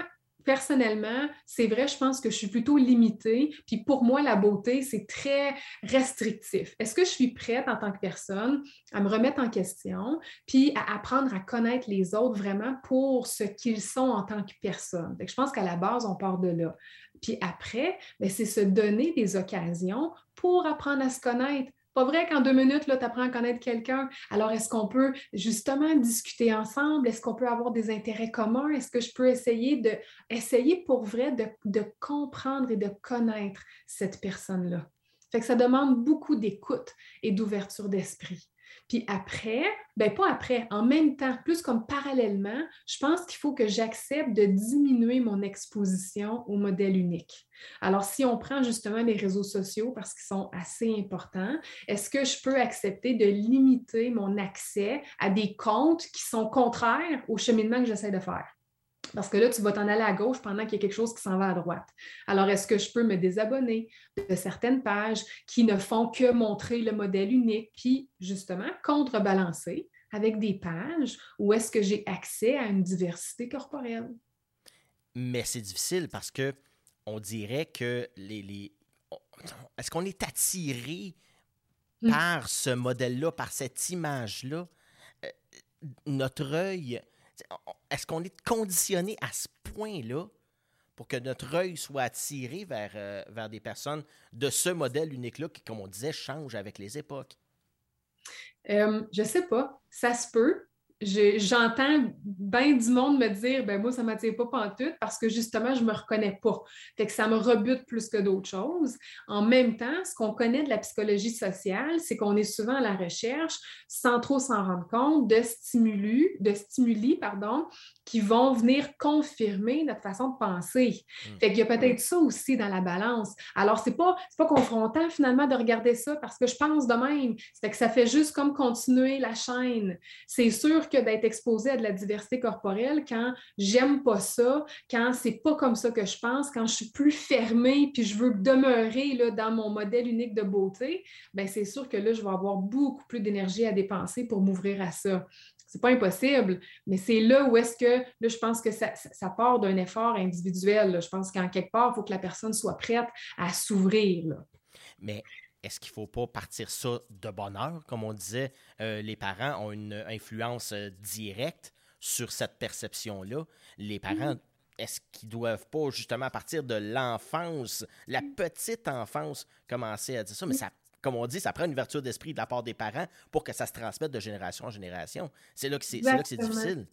personnellement, c'est vrai, je pense que je suis plutôt limitée. Puis pour moi, la beauté, c'est très restrictif. Est-ce que je suis prête en tant que personne à me remettre en question, puis à apprendre à connaître les autres vraiment pour ce qu'ils sont en tant que personne? je pense qu'à la base, on part de là. Puis après, ben, c'est se donner des occasions pour apprendre à se connaître, pas vrai qu'en deux minutes, tu apprends à connaître quelqu'un. Alors, est-ce qu'on peut justement discuter ensemble? Est-ce qu'on peut avoir des intérêts communs? Est-ce que je peux essayer de essayer pour vrai de, de comprendre et de connaître cette personne-là? Fait que ça demande beaucoup d'écoute et d'ouverture d'esprit. Puis après, ben pas après, en même temps, plus comme parallèlement, je pense qu'il faut que j'accepte de diminuer mon exposition au modèle unique. Alors, si on prend justement les réseaux sociaux parce qu'ils sont assez importants, est-ce que je peux accepter de limiter mon accès à des comptes qui sont contraires au cheminement que j'essaie de faire? Parce que là, tu vas t'en aller à gauche pendant qu'il y a quelque chose qui s'en va à droite. Alors, est-ce que je peux me désabonner de certaines pages qui ne font que montrer le modèle unique, puis justement contrebalancer avec des pages où est-ce que j'ai accès à une diversité corporelle? Mais c'est difficile parce que on dirait que les. Est-ce qu'on est attiré hmm. par ce modèle-là, par cette image-là? Euh, notre œil est-ce qu'on est conditionné à ce point-là pour que notre œil soit attiré vers, euh, des personnes de ce modèle unique-là qui, comme on disait, change avec les époques? Euh, je sais pas. Ça se peut j'entends bien du monde me dire ben moi, ça ne m'attire pas tout parce que justement, je ne me reconnais pas. Fait que ça me rebute plus que d'autres choses. En même temps, ce qu'on connaît de la psychologie sociale, c'est qu'on est souvent à la recherche, sans trop s'en rendre compte, de stimuli, de stimuli pardon, qui vont venir confirmer notre façon de penser. Hmm. Fait qu'il y a peut-être ça aussi dans la balance. Alors, ce n'est pas, pas confrontant finalement de regarder ça parce que je pense de même. C'est que ça fait juste comme continuer la chaîne. C'est sûr que d'être exposé à de la diversité corporelle quand j'aime pas ça, quand c'est pas comme ça que je pense, quand je suis plus fermée puis je veux demeurer là, dans mon modèle unique de beauté, ben c'est sûr que là, je vais avoir beaucoup plus d'énergie à dépenser pour m'ouvrir à ça. C'est pas impossible, mais c'est là où est-ce que, là, je pense que ça, part d'un effort individuel. Je pense qu'en quelque part, il faut que la personne soit prête à s'ouvrir. Mais est-ce qu'il ne faut pas partir ça de bonne heure? Comme on disait, euh, les parents ont une influence euh, directe sur cette perception-là. Les parents, est-ce qu'ils ne doivent pas, justement, à partir de l'enfance, la petite enfance, commencer à dire ça? Mais ça, comme on dit, ça prend une ouverture d'esprit de la part des parents pour que ça se transmette de génération en génération. C'est là que c'est difficile.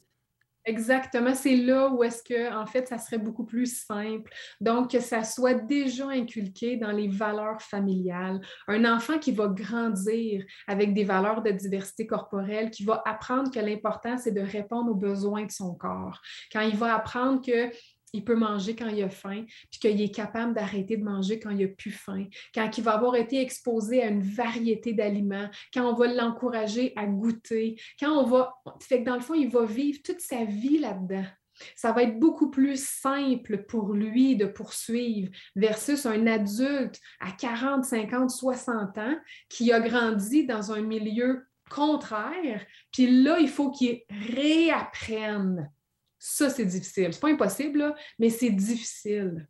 Exactement, c'est là où est-ce que, en fait, ça serait beaucoup plus simple. Donc, que ça soit déjà inculqué dans les valeurs familiales. Un enfant qui va grandir avec des valeurs de diversité corporelle, qui va apprendre que l'important, c'est de répondre aux besoins de son corps. Quand il va apprendre que il peut manger quand il a faim, puis qu'il est capable d'arrêter de manger quand il a plus faim, quand il va avoir été exposé à une variété d'aliments, quand on va l'encourager à goûter, quand on va... Fait que dans le fond, il va vivre toute sa vie là-dedans. Ça va être beaucoup plus simple pour lui de poursuivre versus un adulte à 40, 50, 60 ans qui a grandi dans un milieu contraire. Puis là, il faut qu'il réapprenne Ça, c'est difficile. C'est pas impossible, mais c'est difficile.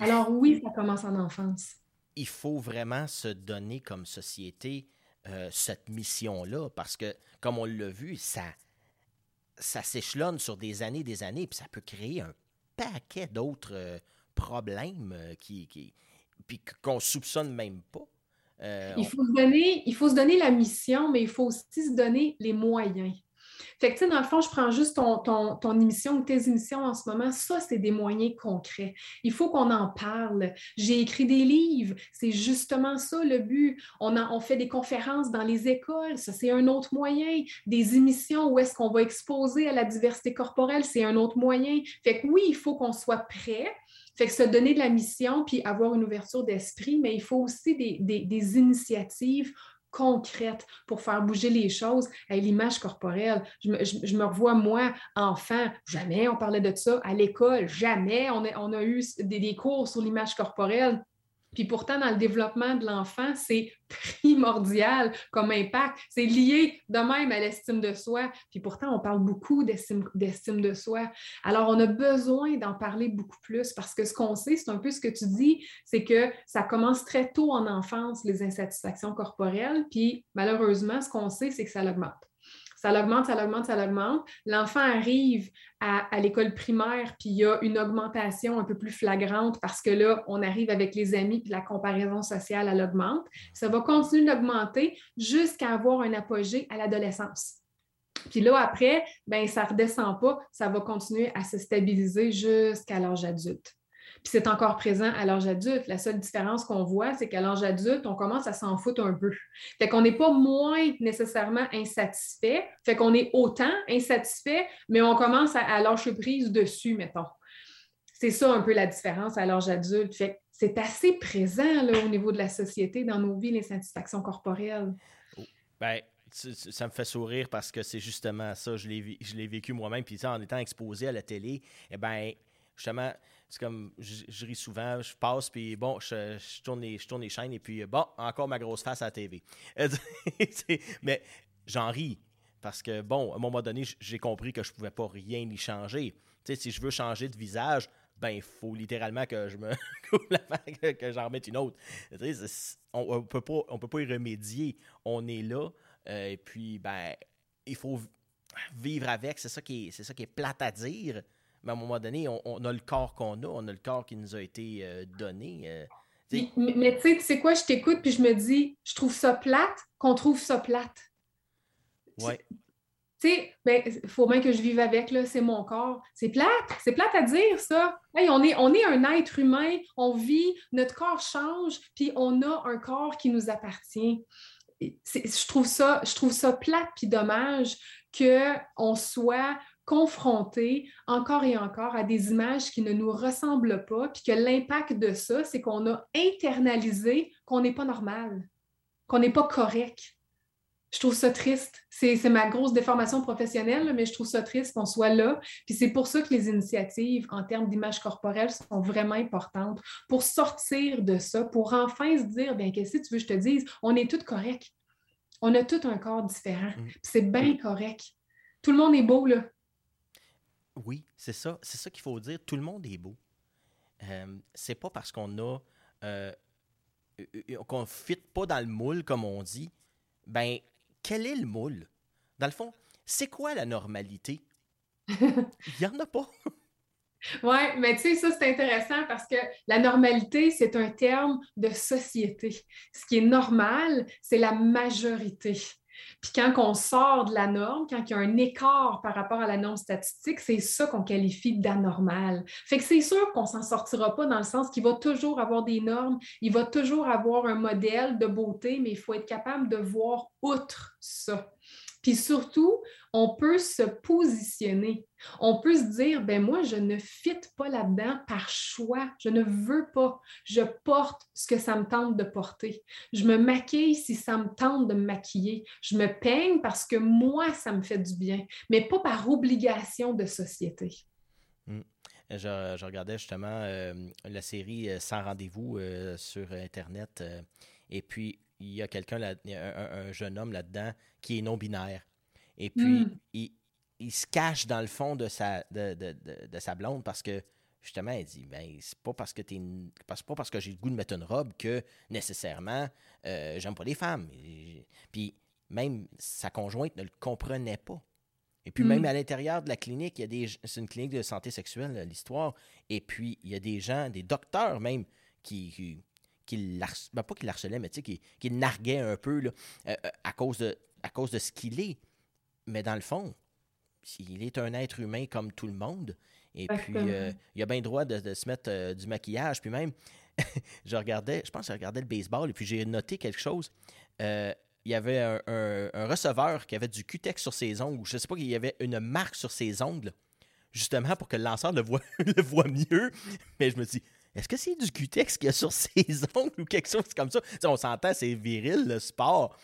Alors oui, ça commence en enfance. Il faut vraiment se donner comme société euh, cette mission-là, parce que, comme on l'a vu, ça, ça s'échelonne sur des années des années, puis ça peut créer un paquet d'autres euh, problèmes euh, qui, qui puis qu'on soupçonne même pas. il, faut se donner, il faut se donner la mission, mais il faut aussi se donner les moyens. Fait que, tu sais, dans le fond, je prends juste ton, ton, ton émission ou tes émissions en ce moment. Ça, c'est des moyens concrets. Il faut qu'on en parle. J'ai écrit des livres. C'est justement ça le but. On, on fait des conférences dans les écoles. Ça, c'est un autre moyen. Des émissions où est-ce qu'on va exposer à la diversité corporelle, c'est un autre moyen. Fait que oui, il faut qu'on soit prêt. Fait que se donner de la mission puis avoir une ouverture d'esprit, mais il faut aussi des, des, des initiatives concrète pour faire bouger les choses à l'image corporelle. Je me, revois, moi, enfant, jamais on parlait de ça à l'école, jamais on a, eu des cours sur l'image corporelle. Puis pourtant, dans le développement de l'enfant, c'est primordial comme impact. C'est lié de même à l'estime de soi. Puis pourtant, on parle beaucoup d'estime de soi. Alors, on a besoin d'en parler beaucoup plus parce que ce qu'on sait, c'est un peu ce que tu dis, c'est que ça commence très tôt en enfance, les insatisfactions corporelles. Puis malheureusement, ce qu'on sait, c'est que ça l'augmente ça l'augmente, ça l'augmente, ça l'augmente. L'enfant arrive à, l'école primaire, puis il y a une augmentation un peu plus flagrante parce que là, on arrive avec les amis, puis la comparaison sociale, elle augmente. Ça va continuer d'augmenter jusqu'à avoir un apogée à l'adolescence. Puis là, après, ben, ça ne redescend pas, ça va continuer à se stabiliser jusqu'à l'âge adulte. Puis c'est encore présent à l'âge adulte. La seule différence qu'on voit, c'est qu'à l'âge adulte, on commence à s'en foutre un peu. Fait qu'on n'est pas moins nécessairement insatisfait, fait qu'on est autant insatisfait, mais on commence à, lâcher prise dessus, mettons. C'est ça un peu la différence à l'âge adulte. Fait c'est assez présent là, au niveau de la société, dans nos vies, l'insatisfaction corporelle. Oh, ben, ça me fait sourire parce que c'est justement ça. Je l'ai vécu moi-même. Puis en étant exposé à la télé, eh ben, justement, c'est comme, je, ris souvent, je passe, puis bon, je, tourne les, je tourne chaînes, et puis bon, encore ma grosse face à la TV. mais j'en ris, parce que bon, à un moment donné, j'ai compris que je ne pouvais pas rien y changer. Tu sais, si je veux changer de visage, ben, il faut littéralement que je me que j'en remette une autre. on ne peut, pas, on peut pas y remédier. On est là, euh, et puis, ben, il faut vivre avec. C'est ça, qui est, c'est ça qui est plate à dire, mais à un moment donné, on, a le corps qu'on a, on a le corps qui nous a été euh, donné. Euh, mais, tu sais, tu sais quoi, je t'écoute puis je me dis, je trouve ça plate qu'on trouve ça plate. Oui. Tu sais, il ben, faut bien que je vive avec, là, c'est mon corps. C'est plate, c'est plate à dire, ça. on, est, on est un être humain, on vit, notre corps change, puis on a un corps qui nous appartient. Je trouve, ça, je trouve ça plate puis dommage qu'on soit confrontés encore et encore à des images qui ne nous ressemblent pas, puis que l'impact de ça, c'est qu'on a internalisé qu'on n'est pas normal, qu'on n'est pas correct. Je trouve ça triste. C'est ma grosse déformation professionnelle, mais je trouve ça triste qu'on soit là. Puis c'est pour ça que les initiatives en termes d'image corporelle sont vraiment importantes pour sortir de ça, pour enfin se dire, bien, qu'est-ce que tu veux que je te dise? On est tous corrects. On a tout un corps différent. Mm. C'est bien correct. Tout le monde est beau, là. Oui, c'est ça. C'est ça qu'il faut dire. Tout le monde est beau. Euh, c'est pas parce qu'on a euh, qu'on ne fit pas dans le moule, comme on dit. Ben, quel est le moule? Dans le fond, c'est quoi la normalité? Il n'y en a pas. Oui, mais tu sais, ça, c'est intéressant parce que la normalité, c'est un terme de société. Ce qui est normal, c'est la majorité. Puis quand on sort de la norme, quand il y a un écart par rapport à la norme statistique, c'est ça qu'on qualifie d'anormal. Fait que c'est sûr qu'on s'en sortira pas dans le sens qu'il va toujours avoir des normes, il va toujours avoir un modèle de beauté, mais il faut être capable de voir outre ça. Puis surtout, on peut se positionner. On peut se dire, ben moi, je ne fit pas là-dedans par choix. Je ne veux pas. Je porte ce que ça me tente de porter. Je me maquille si ça me tente de me maquiller. Je me peigne parce que moi, ça me fait du bien, mais pas par obligation de société. Hmm. Je, regardais justement euh, la série euh, Sans rendez-vous euh, sur Internet. et puis, il y a quelqu'un, un, un, jeune homme là-dedans qui est non-binaire. Et puis, hmm. il, il se cache dans le fond de sa, de, de, de, sa blonde parce que justement, elle dit ben, c'est pas parce que t'es pas parce que j'ai le goût de mettre une robe que nécessairement euh, j'aime pas les femmes. puis même sa conjointe ne le comprenait pas. Et puis même mm. à l'intérieur de la clinique, il y a des c'est une clinique de santé sexuelle l'histoire et puis il y a des gens, des docteurs même qui, qui, qui ben, pas qui l'harcelaient mais qui, qui le narguaient un peu là, euh, euh, à cause de à cause de ce qu'il est. Mais dans le fond, il est un être humain comme tout le monde. Et puis, euh, il a bien le droit de, se mettre du maquillage. Puis même, je regardais, je pense que je regardais le baseball et puis j'ai noté quelque chose il y avait un, receveur qui avait du cutex sur ses ongles, je ne sais pas, qu'il y avait une marque sur ses ongles, justement pour que le lanceur le voit, le voit mieux. Mais je me dis, est-ce que c'est du cutex qu'il y a sur ses ongles ou quelque chose comme ça? on s'entend, c'est viril, le sport.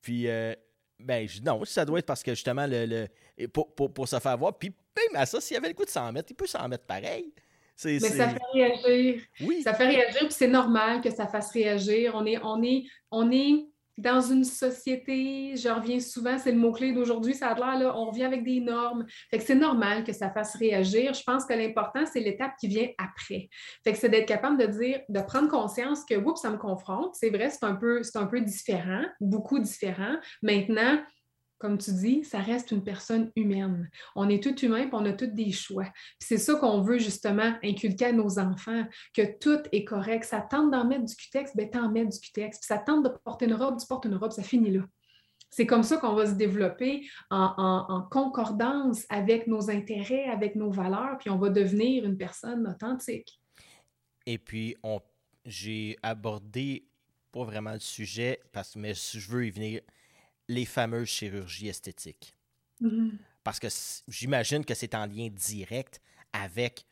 Puis, euh, ben, non, ça doit être parce que justement, le, pour, pour, se faire voir. Puis, même à ça, s'il y avait le coup de s'en mettre, il peut s'en mettre pareil. Mais ça fait réagir. Oui. Ça fait réagir, puis c'est normal que ça fasse réagir. On est, on est, on est dans une société, je reviens souvent, c'est le mot-clé d'aujourd'hui, ça a l'air, là, on revient avec des normes. Fait que c'est normal que ça fasse réagir. Je pense que l'important, c'est l'étape qui vient après. Fait que c'est d'être capable de dire, de prendre conscience que, oups, ça me confronte. C'est vrai, c'est un peu, c'est un peu différent, beaucoup différent. Maintenant, comme tu dis, ça reste une personne humaine. On est tout humain, et on a tous des choix. C'est ça qu'on veut justement inculquer à nos enfants, que tout est correct. Ça tente d'en mettre du cutex, ben t'en mets du cutex. ça tente de porter une robe, tu portes une robe, ça finit là. C'est comme ça qu'on va se développer en, concordance avec nos intérêts, avec nos valeurs, puis on va devenir une personne authentique. Et puis, j'ai abordé pas vraiment le sujet, parce, mais je veux y venir les fameuses chirurgies esthétiques. Mm-hmm. Parce que j'imagine que c'est en lien direct avec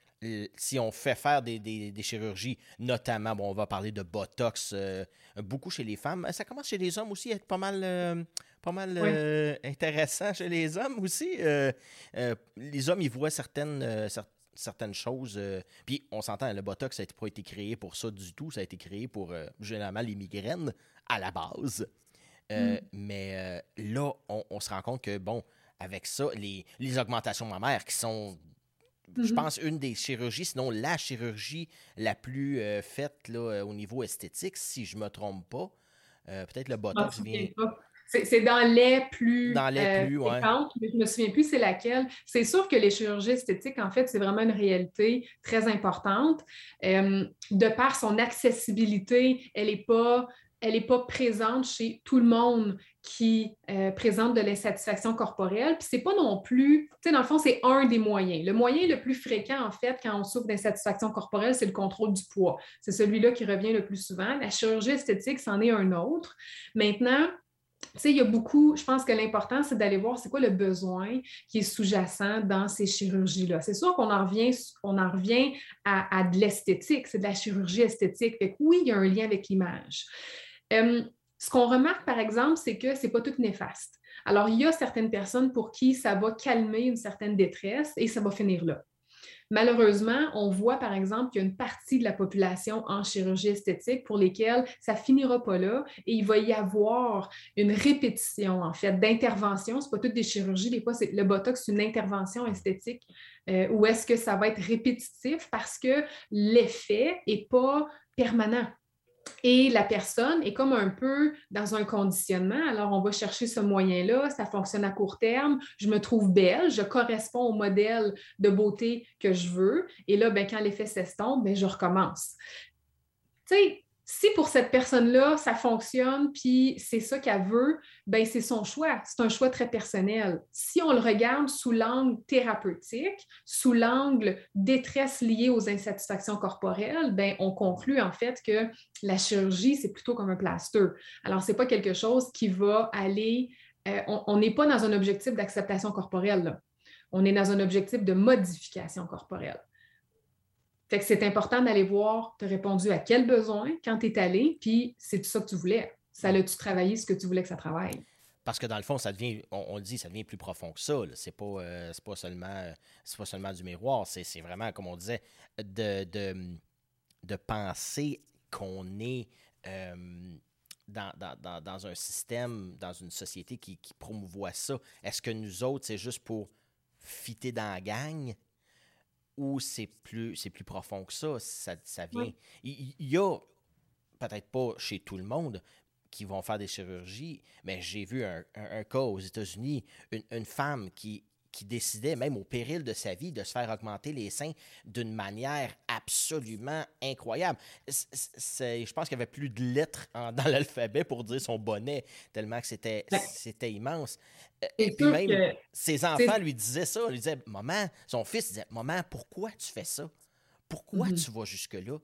si on fait faire des, chirurgies, notamment, bon, on va parler de Botox, euh, beaucoup chez les femmes. Ça commence chez les hommes aussi à être pas mal, euh, pas mal euh, intéressant chez les hommes aussi. les hommes, ils voient certaines, certaines choses. puis on s'entend, le Botox, ça n'a pas été créé pour ça du tout. Ça a été créé pour, généralement, les migraines à la base. Euh, mm. Mais euh, là, on, se rend compte que, bon, avec ça, les, les augmentations mammaires qui sont, je mm-hmm. pense, une des chirurgies, sinon la chirurgie la plus euh, faite là, au niveau esthétique, si je ne me trompe pas. Peut-être le botox vient. C'est dans les plus. Dans les plus, oui. Je me souviens plus c'est laquelle. C'est sûr que les chirurgies esthétiques, en fait, c'est vraiment une réalité très importante. de par son accessibilité, elle n'est pas elle n'est pas présente chez tout le monde qui euh, présente de l'insatisfaction corporelle. Puis c'est pas non plus, tu sais, dans le fond, c'est un des moyens. Le moyen le plus fréquent, en fait, quand on souffre d'insatisfaction corporelle, c'est le contrôle du poids. C'est celui-là qui revient le plus souvent. La chirurgie esthétique, c'en est un autre. Maintenant, tu sais, il y a beaucoup, je pense que l'important, c'est d'aller voir c'est quoi le besoin qui est sous-jacent dans ces chirurgies-là. C'est sûr qu'on en revient, on en revient à, à de l'esthétique, c'est de la chirurgie esthétique. Fait que oui, il y a un lien avec l'image. Euh, ce qu'on remarque, par exemple, c'est que ce n'est pas tout néfaste. Alors, il y a certaines personnes pour qui ça va calmer une certaine détresse et ça va finir là. Malheureusement, on voit par exemple qu'il y a une partie de la population en chirurgie esthétique pour lesquelles ça finira pas là et il va y avoir une répétition en fait d'interventions. Ce pas toutes des chirurgies, des fois le botox, c'est une intervention esthétique euh, ou est-ce que ça va être répétitif parce que l'effet n'est pas permanent. Et la personne est comme un peu dans un conditionnement. Alors, on va chercher ce moyen-là, ça fonctionne à court terme, je me trouve belle, je corresponds au modèle de beauté que je veux. Et là, ben, quand l'effet s'estompe, ben, je recommence. Tu sais, si pour cette personne-là, ça fonctionne, puis c'est ça qu'elle veut, ben c'est son choix. C'est un choix très personnel. Si on le regarde sous l'angle thérapeutique, sous l'angle détresse liée aux insatisfactions corporelles, ben on conclut en fait que la chirurgie, c'est plutôt comme un plaster. Alors, ce n'est pas quelque chose qui va aller... Euh, on n'est pas dans un objectif d'acceptation corporelle. On est dans un objectif de modification corporelle. Fait que c'est important d'aller voir, tu as répondu à quel besoin quand tu es allé, puis c'est tout ça que tu voulais. Ça l'a-tu travaillé ce que tu voulais que ça travaille? Parce que dans le fond, ça devient, on, le dit, ça devient plus profond que ça. C'est pas, euh, pas, seulement, pas seulement du miroir, c'est vraiment, comme on disait, de, de, penser qu'on est. Euh, dans, dans, un système, dans une société qui, qui promouvoit ça, est-ce que nous autres, c'est juste pour fitter dans la gang? Ou c'est plus, c'est plus profond que ça? Ça, ça vient. Il, y a, peut-être pas chez tout le monde, qui vont faire des chirurgies, mais j'ai vu un, cas aux États-Unis, une, une, femme qui qui décidait, même au péril de sa vie, de se faire augmenter les seins d'une manière absolument incroyable. je pense qu'il y avait plus de lettres dans l'alphabet pour dire son bonnet, tellement que c'était, c'était immense. Euh, et puis même, ses enfants lui disaient ça, lui disaient, maman, son fils disait, maman, pourquoi tu fais ça? Pourquoi mm-hmm. tu vas jusque-là?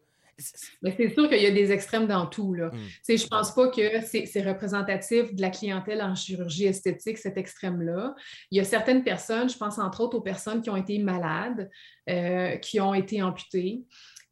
Mais c'est sûr qu'il y a des extrêmes dans tout. Là. Mm. Je ne pense pas que c'est représentatif de la clientèle en chirurgie esthétique, cet extrême-là. Il y a certaines personnes, je pense entre autres aux personnes qui ont été malades, euh, qui ont été amputées.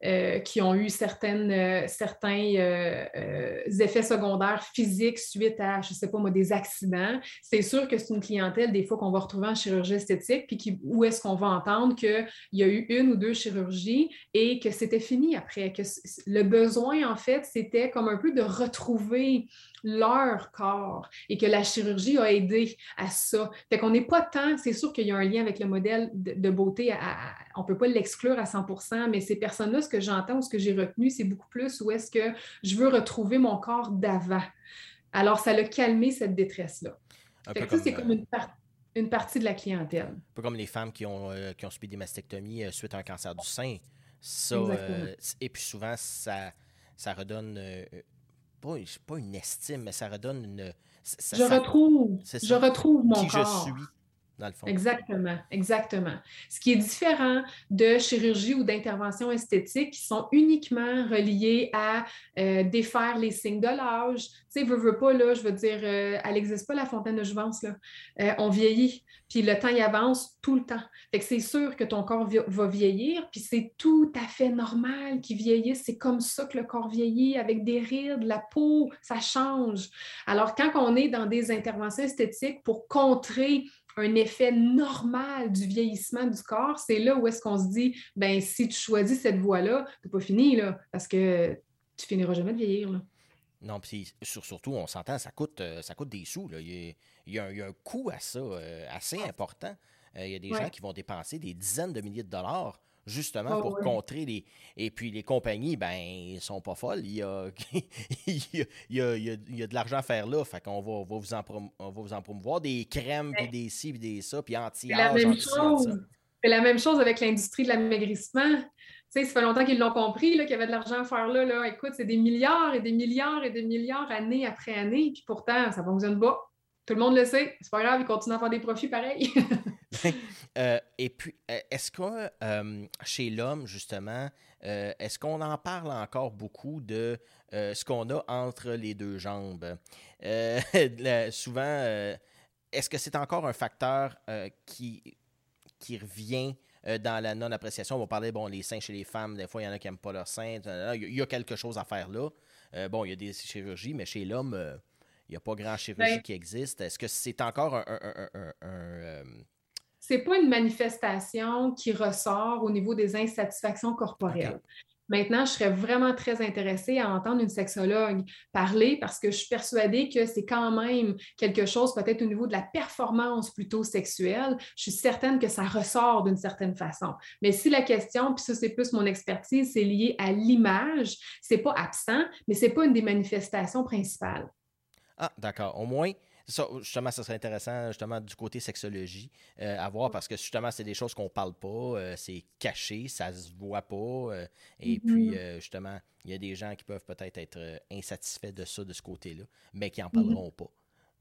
Euh, qui ont eu certaines, euh, certains euh, effets secondaires physiques suite à, je ne sais pas moi, des accidents. C'est sûr que c'est une clientèle, des fois, qu'on va retrouver en chirurgie esthétique, puis où est-ce qu'on va entendre qu'il y a eu une ou deux chirurgies et que c'était fini après, que le besoin, en fait, c'était comme un peu de retrouver leur corps et que la chirurgie a aidé à ça. Fait qu'on n'est pas tant, c'est sûr qu'il y a un lien avec le modèle de, beauté, on ne peut pas l'exclure à 100 mais ces personnes-là, ce que j'entends ou ce que j'ai retenu, c'est beaucoup plus où est-ce que je veux retrouver mon corps d'avant. Alors, ça a calmé cette détresse-là. ça, c'est comme euh, une, partie de la clientèle. Un peu comme les femmes qui ont, euh, qui ont subi des mastectomies euh, suite à un cancer du sein. Ça, et puis souvent, ça, ça redonne pas, pas une estime, mais ça redonne une. je retrouve, je retrouve mon qui corps. je suis, dans le fond. Exactement, exactement. Ce qui est différent de chirurgie ou d'intervention esthétique qui sont uniquement reliées à euh, défaire les signes de l'âge. Tu sais, veux, veux pas, là, je veux dire, euh, elle n'existe pas la fontaine de jouvence. Euh, on vieillit, puis le temps y avance tout le temps. Fait c'est sûr que ton corps va vieillir, puis c'est tout à fait normal qu'il vieillisse. C'est comme ça que le corps vieillit, avec des rides, la peau, ça change. Alors, quand on est dans des interventions esthétiques pour contrer un effet normal du vieillissement du corps, c'est là où est-ce qu'on se dit, ben si tu choisis cette voie-là, tu n'es pas fini, là, parce que tu finiras jamais de vieillir. Là. Non, puis surtout, on s'entend, ça coûte, euh, ça coûte des sous. Là. Il, y a, un coût à ça euh, assez important. Euh, il y a des gens qui vont dépenser des dizaines de milliers de dollars justement ah pour contrer les. Et puis les compagnies, ben, ils sont pas folles. Il y a, il y a, il y a, de l'argent à faire là. Fait qu'on va, va, vous en on va vous en promouvoir des crèmes, puis des ci, puis des ça, puis anti-âge. C'est la même chose avec l'industrie de l'amaigrissement. Tu sais, ça fait longtemps qu'ils l'ont compris, qu'il y avait de l'argent à faire là, là. Écoute, c'est des milliards et des milliards et des milliards année après année, puis pourtant, ça fonctionne pas. Tout le monde le sait. C'est pas grave, ils continuent à faire des profits pareils. Euh, et puis, euh, est-ce que euh, chez l'homme, justement, est-ce qu'on en parle encore beaucoup de ce qu'on a entre les deux jambes? souvent, est-ce que c'est encore un facteur qui, qui revient dans la non-appréciation? On va parler, bon, les seins chez les femmes, des fois, il y en a qui n'aiment pas leurs seins. Il y a quelque chose à faire là. bon, il y a des chirurgies, mais chez l'homme, il n'y a pas grand chirurgie ben qui existe. Est-ce que c'est encore un c'est pas une manifestation qui ressort au niveau des insatisfactions corporelles. Maintenant, je serais vraiment très intéressée à entendre une sexologue parler parce que je suis persuadée que c'est quand même quelque chose peut-être au niveau de la performance plutôt sexuelle. Je suis certaine que ça ressort d'une certaine façon. Mais si la question, puis ça c'est plus mon expertise, c'est lié à l'image, c'est pas absent, mais c'est pas une des manifestations principales. Ah, d'accord. Au moins, ça, justement, ça serait intéressant, justement, du côté sexologie, euh, à voir, parce que justement, c'est des choses qu'on parle pas, euh, c'est caché, ça se voit pas. Euh, et puis, mm-hmm. justement, il y a des gens qui peuvent peut-être être, insatisfaits de ça, de ce côté-là, mais qui n'en parleront pas.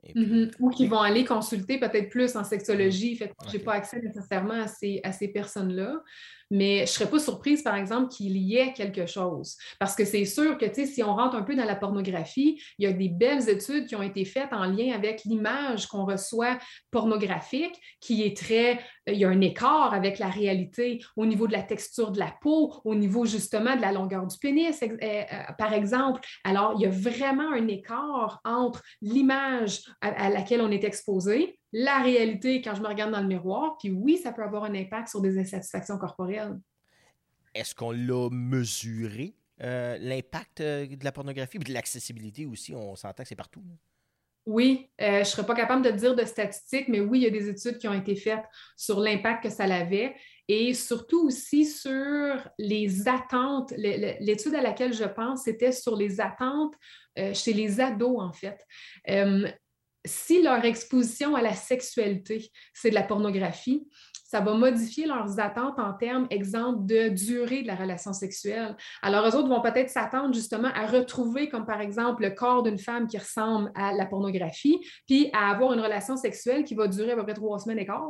Mm-hmm. Ou qui vont aller consulter peut-être plus en sexologie. Fait je n'ai pas accès nécessairement à ces, à ces personnes-là. Mais je ne serais pas surprise, par exemple, qu'il y ait quelque chose. Parce que c'est sûr que, si on rentre un peu dans la pornographie, il y a des belles études qui ont été faites en lien avec l'image qu'on reçoit pornographique, qui est très. Il y a un écart avec la réalité au niveau de la texture de la peau, au niveau justement de la longueur du pénis, euh, euh, par exemple. Alors, il y a vraiment un écart entre l'image à laquelle on est exposé la réalité quand je me regarde dans le miroir. Puis oui, ça peut avoir un impact sur des insatisfactions corporelles. Est-ce qu'on l'a mesuré? l'impact de la pornographie, de l'accessibilité aussi, on s'entend que c'est partout. Oui, je ne serais pas capable de dire de statistiques, mais oui, il y a des études qui ont été faites sur l'impact que ça avait et surtout aussi sur les attentes. L'étude à laquelle je pense, c'était sur les attentes euh, chez les ados, en fait. Euh, si leur exposition à la sexualité, c'est de la pornographie, ça va modifier leurs attentes en termes, exemple, de durée de la relation sexuelle. Alors, eux autres vont peut-être s'attendre justement à retrouver, comme par exemple, le corps d'une femme qui ressemble à la pornographie, puis à avoir une relation sexuelle qui va durer à peu près trois semaines et quart,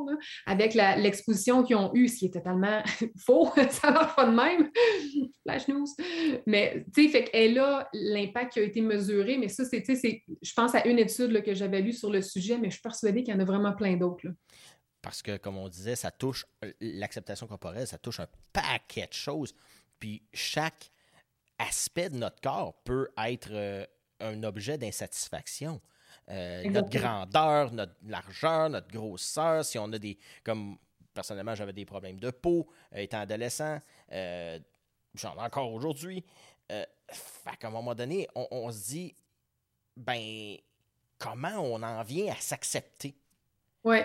avec l'exposition qu'ils ont eue, ce qui est totalement faux, ça marche pas de même. Flash news. Mais, tu sais, fait qu'elle a l'impact qui a été mesuré, mais ça, c'est, je pense à une étude que j'avais lue sur le sujet, mais je suis persuadée qu'il y en a vraiment plein d'autres parce que, comme on disait, ça touche euh, l'acceptation corporelle, ça touche un paquet de choses. Puis chaque aspect de notre corps peut être euh, un objet d'insatisfaction. Euh, notre grandeur, notre largeur, notre grosseur, si on a des. Comme personnellement, j'avais des problèmes de peau étant adolescent, j'en ai encore aujourd'hui. fait qu'à un moment donné, on, on se dit, ben, comment on en vient à s'accepter? Oui.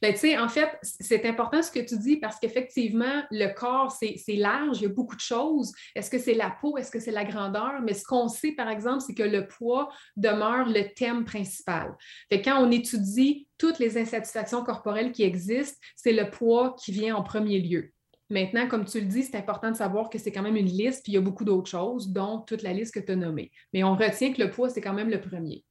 Ben, tu sais, en fait, c'est important ce que tu dis parce qu'effectivement, le corps, c'est large, il y a beaucoup de choses. Est-ce que c'est la peau? Est-ce que c'est la grandeur? Mais ce qu'on sait, par exemple, c'est que le poids demeure le thème principal. Fait quand on étudie toutes les insatisfactions corporelles qui existent, c'est le poids qui vient en premier lieu. Maintenant, comme tu le dis, c'est important de savoir que c'est quand même une liste, puis il y a beaucoup d'autres choses, dont toute la liste que tu as nommée. Mais on retient que le poids, c'est quand même le premier.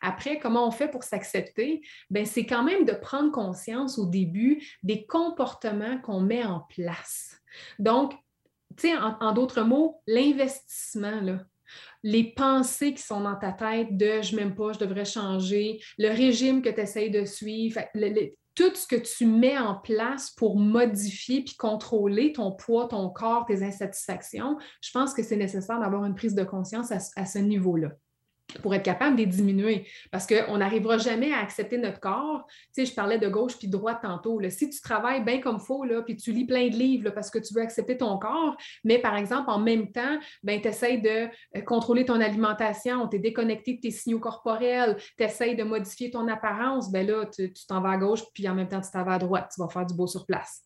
Après, comment on fait pour s'accepter? Ben, c'est quand même de prendre conscience au début des comportements qu'on met en place. Donc, tu sais, en, d'autres mots, l'investissement, les pensées qui sont dans ta tête de je m'aime pas, je devrais changer, le régime que tu essayes de suivre, tout ce que tu mets en place pour modifier puis contrôler ton poids, ton corps, tes insatisfactions, je pense que c'est nécessaire d'avoir une prise de conscience à ce niveau-là pour être capable de les diminuer. Parce qu'on n'arrivera jamais à accepter notre corps. Tu je parlais de gauche puis de droite tantôt. Si tu travailles bien comme il faut, puis tu lis plein de livres parce que tu veux accepter ton corps, mais par exemple, en même temps, ben, tu essaies de euh, contrôler ton alimentation, tu es déconnecté de tes signaux corporels, tu essaies de modifier ton apparence, ben là, tu t'en vas à gauche, puis en même temps, tu t'en vas à droite. Tu vas faire du beau sur place.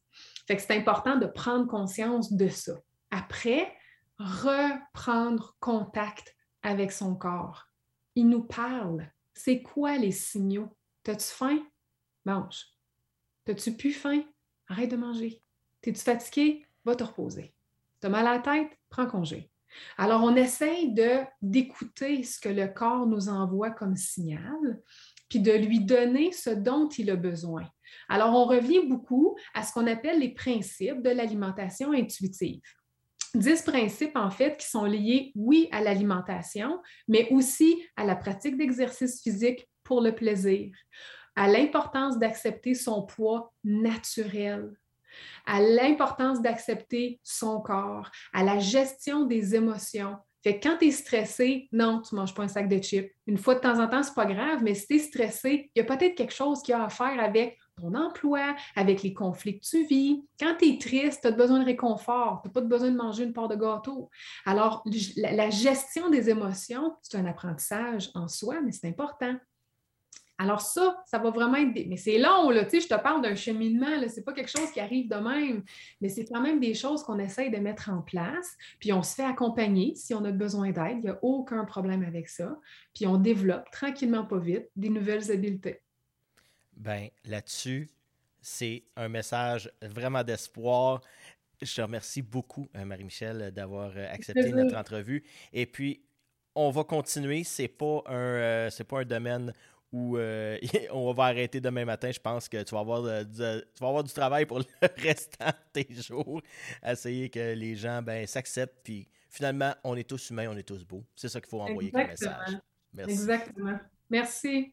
C'est important de prendre conscience de ça. Après, reprendre contact avec son corps il nous parle. C'est quoi les signaux? T'as-tu faim? Mange. T'as-tu plus faim? Arrête de manger. T'es-tu fatigué? Va te reposer. T'as mal à la tête? Prends congé. Alors, on essaye de, d'écouter ce que le corps nous envoie comme signal, puis de lui donner ce dont il a besoin. Alors, on revient beaucoup à ce qu'on appelle les principes de l'alimentation intuitive. Dix principes, en fait, qui sont liés, oui, à l'alimentation, mais aussi à la pratique d'exercice physique pour le plaisir, à l'importance d'accepter son poids naturel, à l'importance d'accepter son corps, à la gestion des émotions. Fait quand tu es stressé, non, tu ne manges pas un sac de chips. Une fois de temps en temps, ce n'est pas grave, mais si tu es stressé, il y a peut-être quelque chose qui a à faire avec ton emploi, avec les conflits que tu vis. Quand tu es triste, tu as besoin de réconfort, tu n'as pas besoin de manger une part de gâteau. Alors, la, gestion des émotions, c'est un apprentissage en soi, mais c'est important. Alors ça, ça va vraiment être... Mais c'est long, là, tu sais, je te parle d'un cheminement, ce n'est pas quelque chose qui arrive de même, mais c'est quand même des choses qu'on essaye de mettre en place, puis on se fait accompagner si on a besoin d'aide, il n'y a aucun problème avec ça, puis on développe tranquillement, pas vite, des nouvelles habiletés. Ben, là-dessus, c'est un message vraiment d'espoir. Je te remercie beaucoup, euh, Marie-Michel, d'avoir euh, accepté notre entrevue. Et puis, on va continuer. C'est pas un, euh, c'est pas un domaine où on va arrêter demain matin. Je pense que tu vas avoir, du, tu vas avoir du travail pour le restant de tes jours. Essayer que les gens ben, s'acceptent. Puis finalement, on est tous humains, on est tous beaux. C'est ça qu'il faut envoyer comme message. Merci. Exactement. Merci.